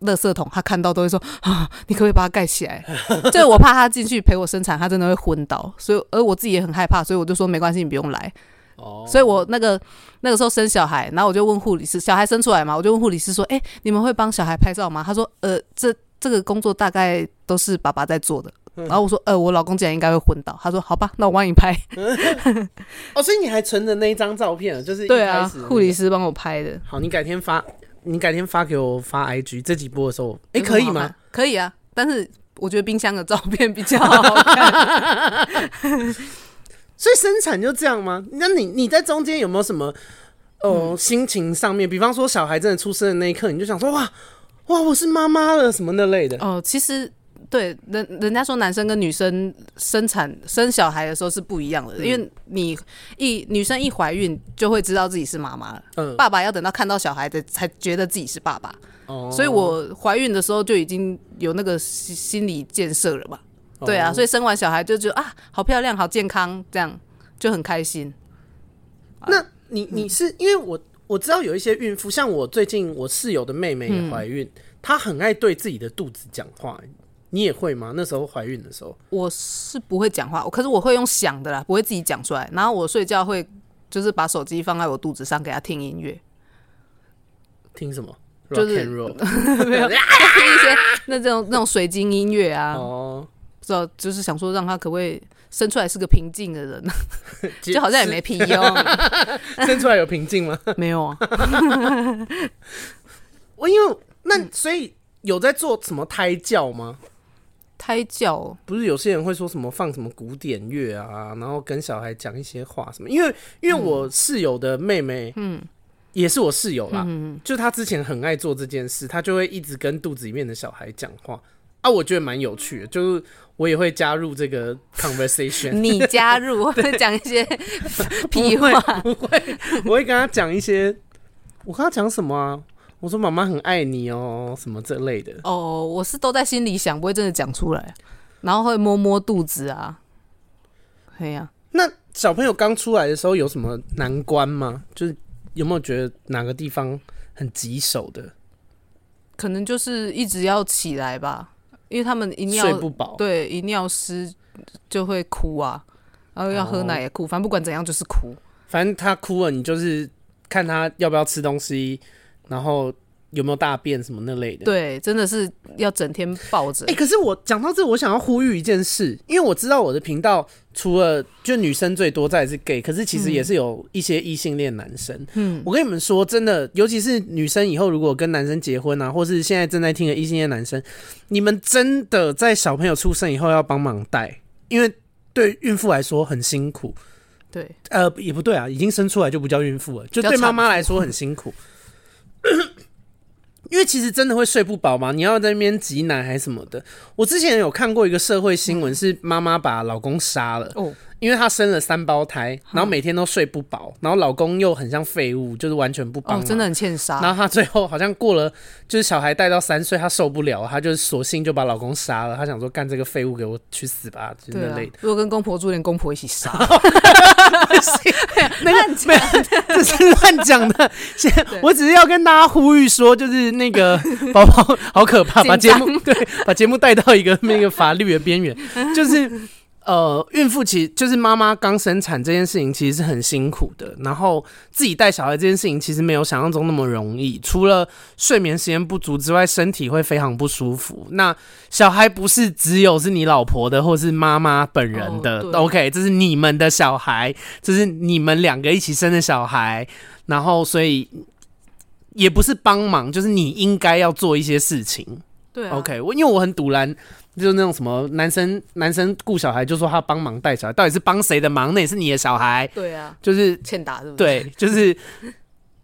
垃圾桶，他看到都会说啊，你可不可以把它盖起来？[laughs] 就我怕他进去陪我生产，他真的会昏倒。所以，而我自己也很害怕，所以我就说没关系，你不用来。哦，所以我那个那个时候生小孩，然后我就问护理师，小孩生出来嘛，我就问护理师说，哎、欸，你们会帮小孩拍照吗？他说，呃，这这个工作大概都是爸爸在做的。然后我说，呃，我老公竟然应该会昏倒。他说，好吧，那我帮你拍。[laughs] 哦，所以你还存着那一张照片，就是对啊，护理师帮我拍的。好，你改天发。你改天发给我发 IG，这几波的时候，哎、欸，可以吗？可以啊，但是我觉得冰箱的照片比较好看。[laughs] 所以生产就这样吗？那你你在中间有没有什么呃、嗯、心情上面？比方说小孩真的出生的那一刻，你就想说哇哇，我是妈妈了什么那类的？哦，其实。对，人人家说男生跟女生生产生小孩的时候是不一样的，嗯、因为你一女生一怀孕就会知道自己是妈妈了，嗯，爸爸要等到看到小孩的才觉得自己是爸爸，哦，所以我怀孕的时候就已经有那个心心理建设了嘛，哦、对啊，所以生完小孩就觉得啊，好漂亮，好健康，这样就很开心。那你你是因为我我知道有一些孕妇，像我最近我室友的妹妹也怀孕，嗯、她很爱对自己的肚子讲话。你也会吗？那时候怀孕的时候，我是不会讲话，可是我会用想的啦，不会自己讲出来。然后我睡觉会就是把手机放在我肚子上，给他听音乐。听什么？[laughs] 就是没有听一些 [laughs] 那这种那种水晶音乐啊。哦，知道就是想说让他可不可以生出来是个平静的人，[laughs] 就好像也没屁用。生出来有平静吗？没有啊。我因为那所以有在做什么胎教吗？胎教不是有些人会说什么放什么古典乐啊，然后跟小孩讲一些话什么？因为因为我室友的妹妹，嗯，也是我室友啦，嗯，就她之前很爱做这件事，她就会一直跟肚子里面的小孩讲话啊，我觉得蛮有趣的，就是我也会加入这个 conversation。[laughs] 你加入 [laughs] 会讲一些 [laughs] 屁话？不会，我会跟他讲一些，我跟他讲什么啊？我说妈妈很爱你哦，什么这类的哦，我是都在心里想，不会真的讲出来，然后会摸摸肚子啊，对呀、啊。那小朋友刚出来的时候有什么难关吗？就是有没有觉得哪个地方很棘手的？可能就是一直要起来吧，因为他们一尿睡不饱，对，一尿湿就会哭啊，然后要喝奶也哭，哦、反正不管怎样就是哭。反正他哭了，你就是看他要不要吃东西。然后有没有大便什么那类的。对，真的是要整天抱着。哎、欸，可是我讲到这，我想要呼吁一件事，因为我知道我的频道除了就女生最多，再来是 gay，可是其实也是有一些异性恋男生。嗯，我跟你们说，真的，尤其是女生以后如果跟男生结婚啊，或是现在正在听的异性恋男生，你们真的在小朋友出生以后要帮忙带，因为对孕妇来说很辛苦。对，呃，也不对啊，已经生出来就不叫孕妇了，就对妈妈来说很辛苦。[coughs] 因为其实真的会睡不饱嘛，你要在那边挤奶还是什么的。我之前有看过一个社会新闻，是妈妈把老公杀了。哦。因为她生了三胞胎，然后每天都睡不饱，然后老公又很像废物，就是完全不帮，哦，真的很欠杀。然后她最后好像过了，就是小孩带到三岁，她受不了，她就索性就把老公杀了。她想说干这个废物给我去死吧，就是那类的。如果跟公婆住，连公婆一起杀，[laughs] 那个 [laughs] 没有，这是乱讲的。现 [laughs] 我只是要跟大家呼吁说，就是那个宝宝好可怕，把节目对，把节目带到一个那个法律的边缘，就是。呃，孕妇其实就是妈妈刚生产这件事情，其实是很辛苦的。然后自己带小孩这件事情，其实没有想象中那么容易。除了睡眠时间不足之外，身体会非常不舒服。那小孩不是只有是你老婆的，或是妈妈本人的。哦，OK，这是你们的小孩，这是你们两个一起生的小孩。然后，所以也不是帮忙，就是你应该要做一些事情。对啊，OK，我因为我很赌烂。就是那种什么男生男生雇小孩，就说他帮忙带小孩，到底是帮谁的忙？那也是你的小孩。对啊，就是欠打是不是？对，就是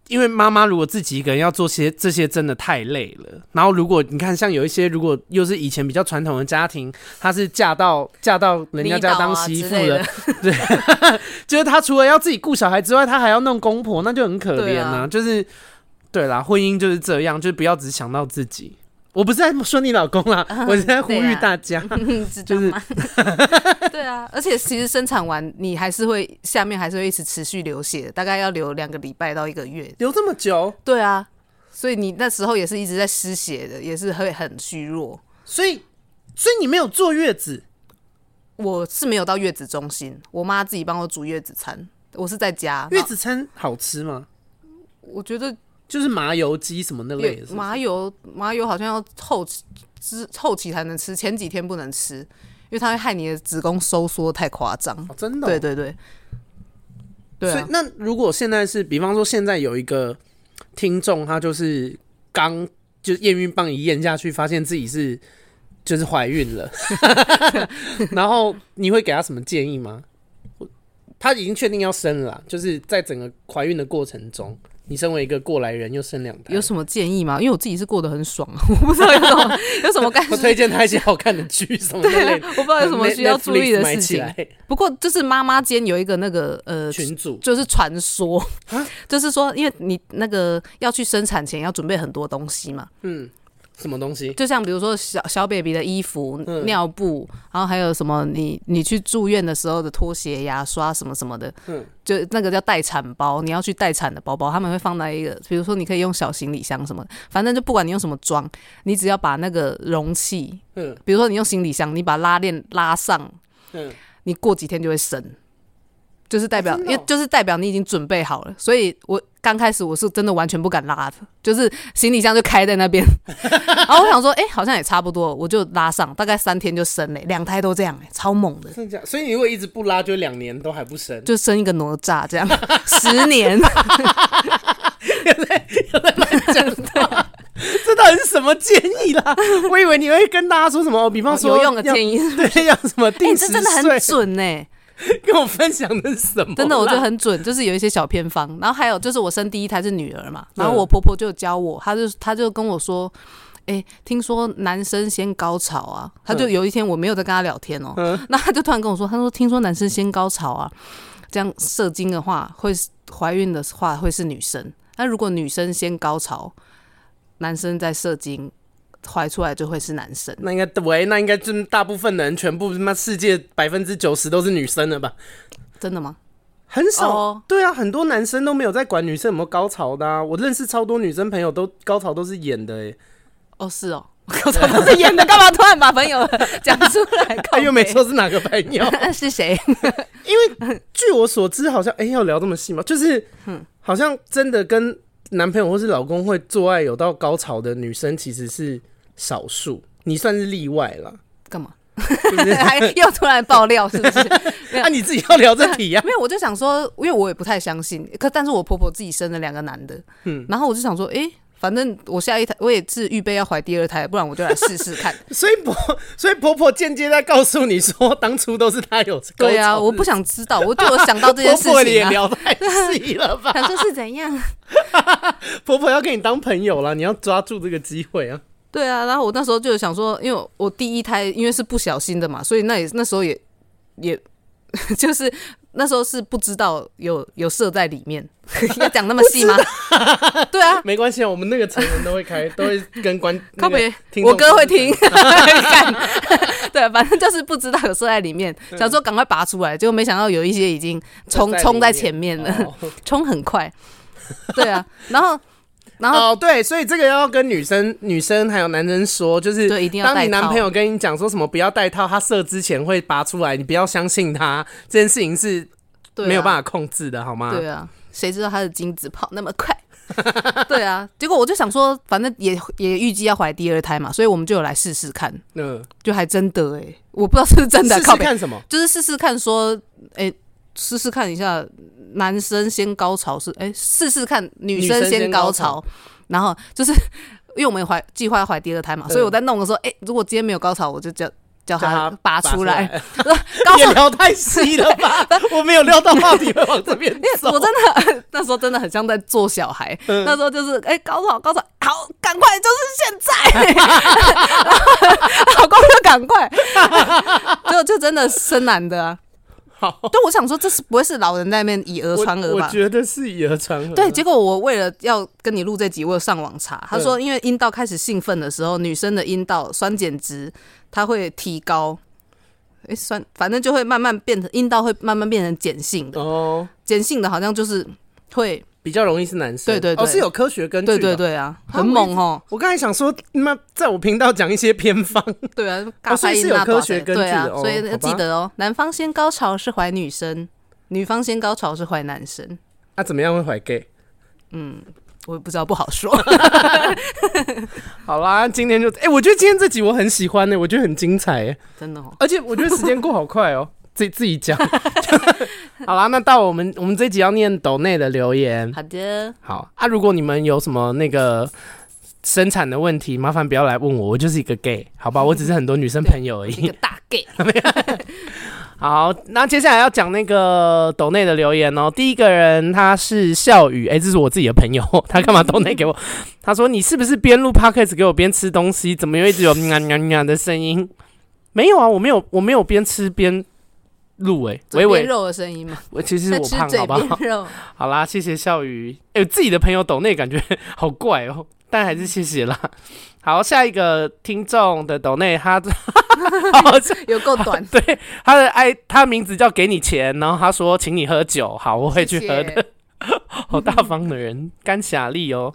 因为妈妈如果自己一个人要做些这些，真的太累了。然后如果你看，像有一些如果又是以前比较传统的家庭，她是嫁到嫁到人家家当媳妇的，[laughs] 对，就是她除了要自己顾小孩之外，她还要弄公婆，那就很可怜啊。就是对啦，婚姻就是这样，就是不要只想到自己。我不是在说你老公啦，嗯、[laughs] 我是在呼吁大家，[laughs] 啊、就是 [laughs] 对啊，而且其实生产完你还是会下面还是会一直持续流血，大概要流两个礼拜到一个月，流这么久？对啊，所以你那时候也是一直在失血的，也是会很虚弱。所以，所以你没有坐月子？我是没有到月子中心，我妈自己帮我煮月子餐，我是在家。月子餐好吃吗？我觉得。就是麻油鸡什么那类的是是，麻油麻油好像要后期之后期才能吃，前几天不能吃，因为它会害你的子宫收缩太夸张。哦，真的哦？对对对。对啊。所以那如果现在是，比方说现在有一个听众，他就是刚就是验孕棒一验下去，发现自己是就是怀孕了，[laughs] [laughs] 然后你会给他什么建议吗？他已经确定要生了，就是在整个怀孕的过程中。你身为一个过来人，又生两胎，有什么建议吗？因为我自己是过得很爽，[laughs] 我不知道有什么有什么感觉。我推荐他一些好看的剧什么 [laughs] 的。对，我不知道有什么需要注意的事情。不过就是妈妈间有一个那个呃群组，就是传说，[laughs] 就是说，因为你那个要去生产前要准备很多东西嘛。嗯。什么东西？就像比如说小小 baby 的衣服、嗯、尿布，然后还有什么你你去住院的时候的拖鞋、牙刷什么什么的，嗯，就那个叫待产包，你要去待产的包包，他们会放在一个，比如说你可以用小行李箱什么，反正就不管你用什么装，你只要把那个容器，嗯，比如说你用行李箱，你把拉链拉上，嗯，你过几天就会生。就是代表，因为就是代表你已经准备好了，所以我刚开始我是真的完全不敢拉的，就是行李箱就开在那边，[laughs] 然后我想说，哎、欸，好像也差不多，我就拉上，大概三天就生了，两胎都这样，超猛的。所以你如果一直不拉，就两年都还不生，就生一个哪吒这样，[laughs] 十年。[laughs] 有在有在乱讲话，这到底是什么建议啦？我以为你会跟大家说什么，比方说有用的建议，对，要什么定时睡，这真的很准呢、欸。[laughs] 跟我分享的是什么？真的，我觉得很准，就是有一些小偏方。然后还有就是，我生第一胎是女儿嘛，然后我婆婆就教我，她就她就跟我说，哎、欸，听说男生先高潮啊。她就有一天我没有在跟她聊天哦、喔，那她就突然跟我说，她说听说男生先高潮啊，这样射精的话会怀孕的话会是女生，那如果女生先高潮，男生在射精。怀出来就会是男生，那应该喂，那应该真大部分的人全部他妈世界百分之九十都是女生了吧？真的吗？很少，oh. 对啊，很多男生都没有在管女生有没有高潮的啊。我认识超多女生朋友都高潮都是演的哎、欸。哦，是哦，[laughs] 高潮都是演的，干嘛突然把朋友讲出来？他 [laughs] 又没说是哪个朋友，[laughs] 是谁？因为据我所知，好像哎、欸、要聊这么细吗？就是，好像真的跟。男朋友或是老公会做爱有到高潮的女生其实是少数，你算是例外了。干嘛？还 [laughs] 又突然爆料是不是？那、啊、你自己要聊这题呀、啊？[laughs] 没有，我就想说，因为我也不太相信。可但是我婆婆自己生了两个男的，嗯，然后我就想说，哎、欸。反正我下一胎，我也是预备要怀第二胎，不然我就来试试看。[laughs] 所以婆，所以婆婆间接在告诉你说，当初都是她有。对啊，我不想知道，我就有想到这件事情、啊。婆婆也聊太细了吧？想说是怎样？婆婆要跟你当朋友了，你要抓住这个机会啊。对啊，然后我那时候就想说，因为我第一胎因为是不小心的嘛，所以那也那时候也也 [laughs] 就是。那时候是不知道有有射在里面，要讲那么细吗？对啊，没关系啊，我们那个成人都会开，都会跟关 [laughs] 靠北，我哥会听。[laughs] 对，反正就是不知道有射在里面，想说赶快拔出来，结果没想到有一些已经冲冲在前面了，冲很快。对啊，然后。然后哦，对，所以这个要跟女生、女生还有男生说，就是当你男朋友跟你讲说什么不要戴套，他射之前会拔出来，你不要相信他，这件事情是没有办法控制的，好吗？对啊，谁知道他的精子跑那么快？[laughs] 对啊，结果我就想说，反正也也预计要怀第二胎嘛，所以我们就有来试试看。嗯，就还真的哎、欸，我不知道是不是真的，试试看什么？就是试试看说，哎、欸，试试看一下。男生先高潮是哎，试试看女生先高潮，然后就是 [laughs] 因为我们怀计划要怀第二胎嘛，所以我在弄的时候，哎，如果今天没有高潮，我就叫叫他拔出来。出来 [laughs] 高潮聊太细了吧？[laughs] 我没有料到话题会往这边走。我真的那时候真的很像在做小孩，嗯、那时候就是哎高潮高潮，好赶快就是现在，老公就赶快，就就真的生男的啊。对，我想说这是不会是老人在那边以讹传讹吧？我觉得是以讹传讹。对，结果我为了要跟你录这集，我有上网查，他说因为阴道开始兴奋的时候，女生的阴道酸碱值它会提高，哎，酸反正就会慢慢变成阴道会慢慢变成碱性的哦，碱性的好像就是会。比较容易是男生，对对对，哦，是有科学根据的，对对对啊，很猛哦！我刚才想说，那在我频道讲一些偏方，对啊，所以是有科学根据的，所以要记得哦。男方先高潮是怀女生，女方先高潮是怀男生。那怎么样会怀 gay？嗯，我也不知道，不好说。[laughs] 好啦，今天就哎，我觉得今天这集我很喜欢呢，我觉得很精彩哎，真的哦，而且我觉得时间过好快哦。[laughs] 自己自己讲，[laughs] 好啦，那到我们我们这一集要念抖内的留言。好的，好啊。如果你们有什么那个生产的问题，麻烦不要来问我，我就是一个 gay，好吧？[laughs] 我只是很多女生朋友而已，一个大 gay。[laughs] 好，那接下来要讲那个抖内的留言哦。第一个人他是笑宇，哎、欸，这是我自己的朋友，他干嘛抖内给我？他说：“你是不是边录 podcast 给我边吃东西？怎么又一直有喵喵喵的声音？”没有啊，我没有，我没有边吃边。录哎，微微肉的声音吗？[laughs] 我其实我胖，好不好？[laughs] 好啦，谢谢笑鱼。哎、欸，自己的朋友抖内感觉 [laughs] 好怪哦、喔，但还是谢谢啦。好，下一个听众的抖内，他有够短。对，他的爱，他的名字叫给你钱，然后他说请你喝酒。好，我会去喝的。好大方的人，甘霞丽哦。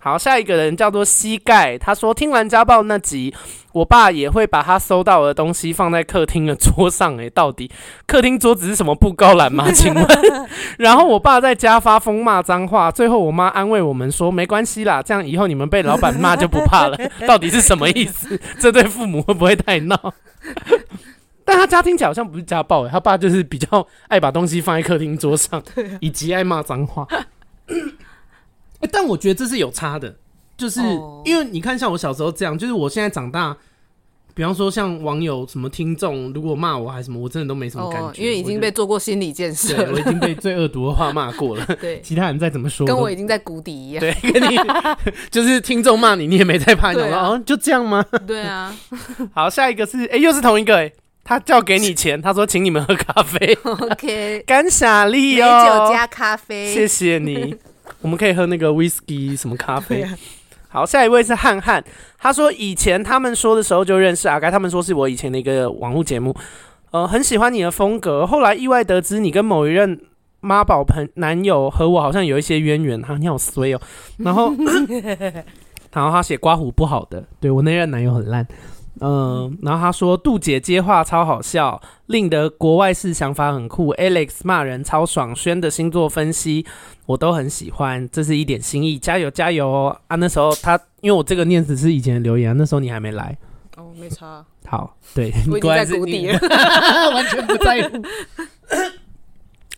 好，下一个人叫做膝盖，他说听完家暴那集，我爸也会把他收到的东西放在客厅的桌上。诶，到底客厅桌子是什么布高栏吗？请问？[laughs] 然后我爸在家发疯骂脏话，最后我妈安慰我们说没关系啦，这样以后你们被老板骂就不怕了。[laughs] 到底是什么意思？这对父母会不会太闹？但他家听起来好像不是家暴，诶，他爸就是比较爱把东西放在客厅桌上，以及爱骂脏话。欸、但我觉得这是有差的，就是因为你看，像我小时候这样，就是我现在长大，比方说像网友什么听众，如果骂我还是什么，我真的都没什么感觉，哦、因为已经被做过心理建设，我已经被最恶毒的话骂过了。对，其他人再怎么说，跟我已经在谷底一样。对，跟你就是听众骂你，你也没在怕，你说哦，就这样吗？[laughs] 对啊。好，下一个是，哎、欸，又是同一个、欸，哎，他叫给你钱，他说请你们喝咖啡。[laughs] OK，干傻力哦，美酒加咖啡，谢谢你。[laughs] 我们可以喝那个 whisky 什么咖啡？好，下一位是汉汉，他说以前他们说的时候就认识阿该，他们说是我以前的一个网络节目，呃，很喜欢你的风格。后来意外得知你跟某一任妈宝朋男友和我好像有一些渊源，哈，你好衰哦。然后，[coughs] 然后他写刮胡不好的，对我那任男友很烂。嗯，然后他说杜姐接话超好笑，令的国外式想法很酷，Alex 骂人超爽，轩的星座分析我都很喜欢，这是一点心意，加油加油哦！啊，那时候他因为我这个念只是以前的留言，那时候你还没来哦，没差。好，对，[laughs] 我已经在谷底了，[laughs] 完全不在乎。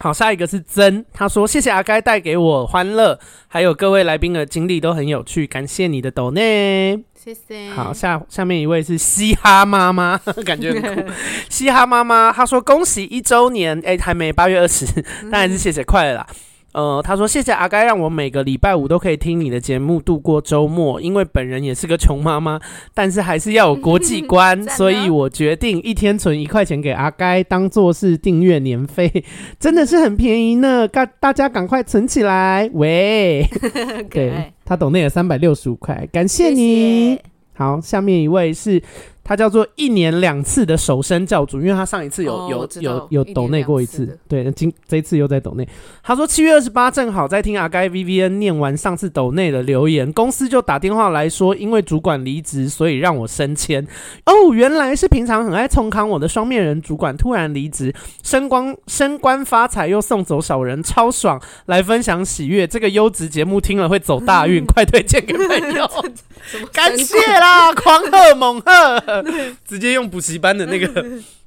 好，下一个是真，他说谢谢阿该带给我欢乐，还有各位来宾的经历都很有趣，感谢你的抖内，谢谢。好，下下面一位是嘻哈妈妈，[laughs] 感觉很酷。[laughs] 嘻哈妈妈，她说恭喜一周年，哎、欸，还没八月二十，当然是谢谢快乐啦。呃，他说谢谢阿该，让我每个礼拜五都可以听你的节目度过周末。因为本人也是个穷妈妈，但是还是要有国际观，所以我决定一天存一块钱给阿该，当做是订阅年费，真的是很便宜呢。大大家赶快存起来，喂，[laughs] 对，他懂那个三百六十五块，感谢你。谢谢。好，下面一位是。他叫做一年两次的手生教主，因为他上一次有、哦、有有有抖内过一次，对，今这一次又在抖内。他说七月二十八正好在听阿该 VVN 念完上次抖内的留言，公司就打电话来说，因为主管离职，所以让我升迁。哦，原来是平常很爱冲康我的双面人主管突然离职，升官升官发财又送走小人，超爽！来分享喜悦，这个优质节目听了会走大运，[laughs] 快推荐给朋友。[laughs] 感谢啦，狂贺猛贺。[laughs] 直接用补习班的那个，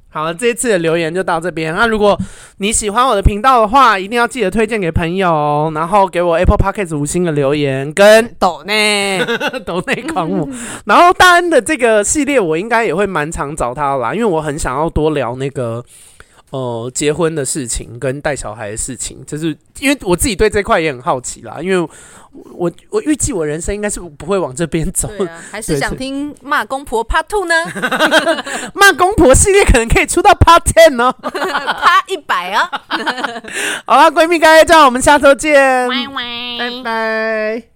好了，这一次的留言就到这边。那如果你喜欢我的频道的话，一定要记得推荐给朋友，然后给我 Apple Podcast 五星的留言跟抖内 [laughs] 抖内狂舞。然后大恩的这个系列，我应该也会蛮常找他啦，因为我很想要多聊那个。呃，结婚的事情跟带小孩的事情，就是因为我自己对这块也很好奇啦。因为我我预计我人生应该是不会往这边走，啊，[laughs] 还是想听骂公婆 Part Two 呢？[laughs] 骂公婆系列可能可以出到 Part Ten 哦，Part 一百啊！[laughs] 好啦，闺蜜该叫我们下周见，拜拜。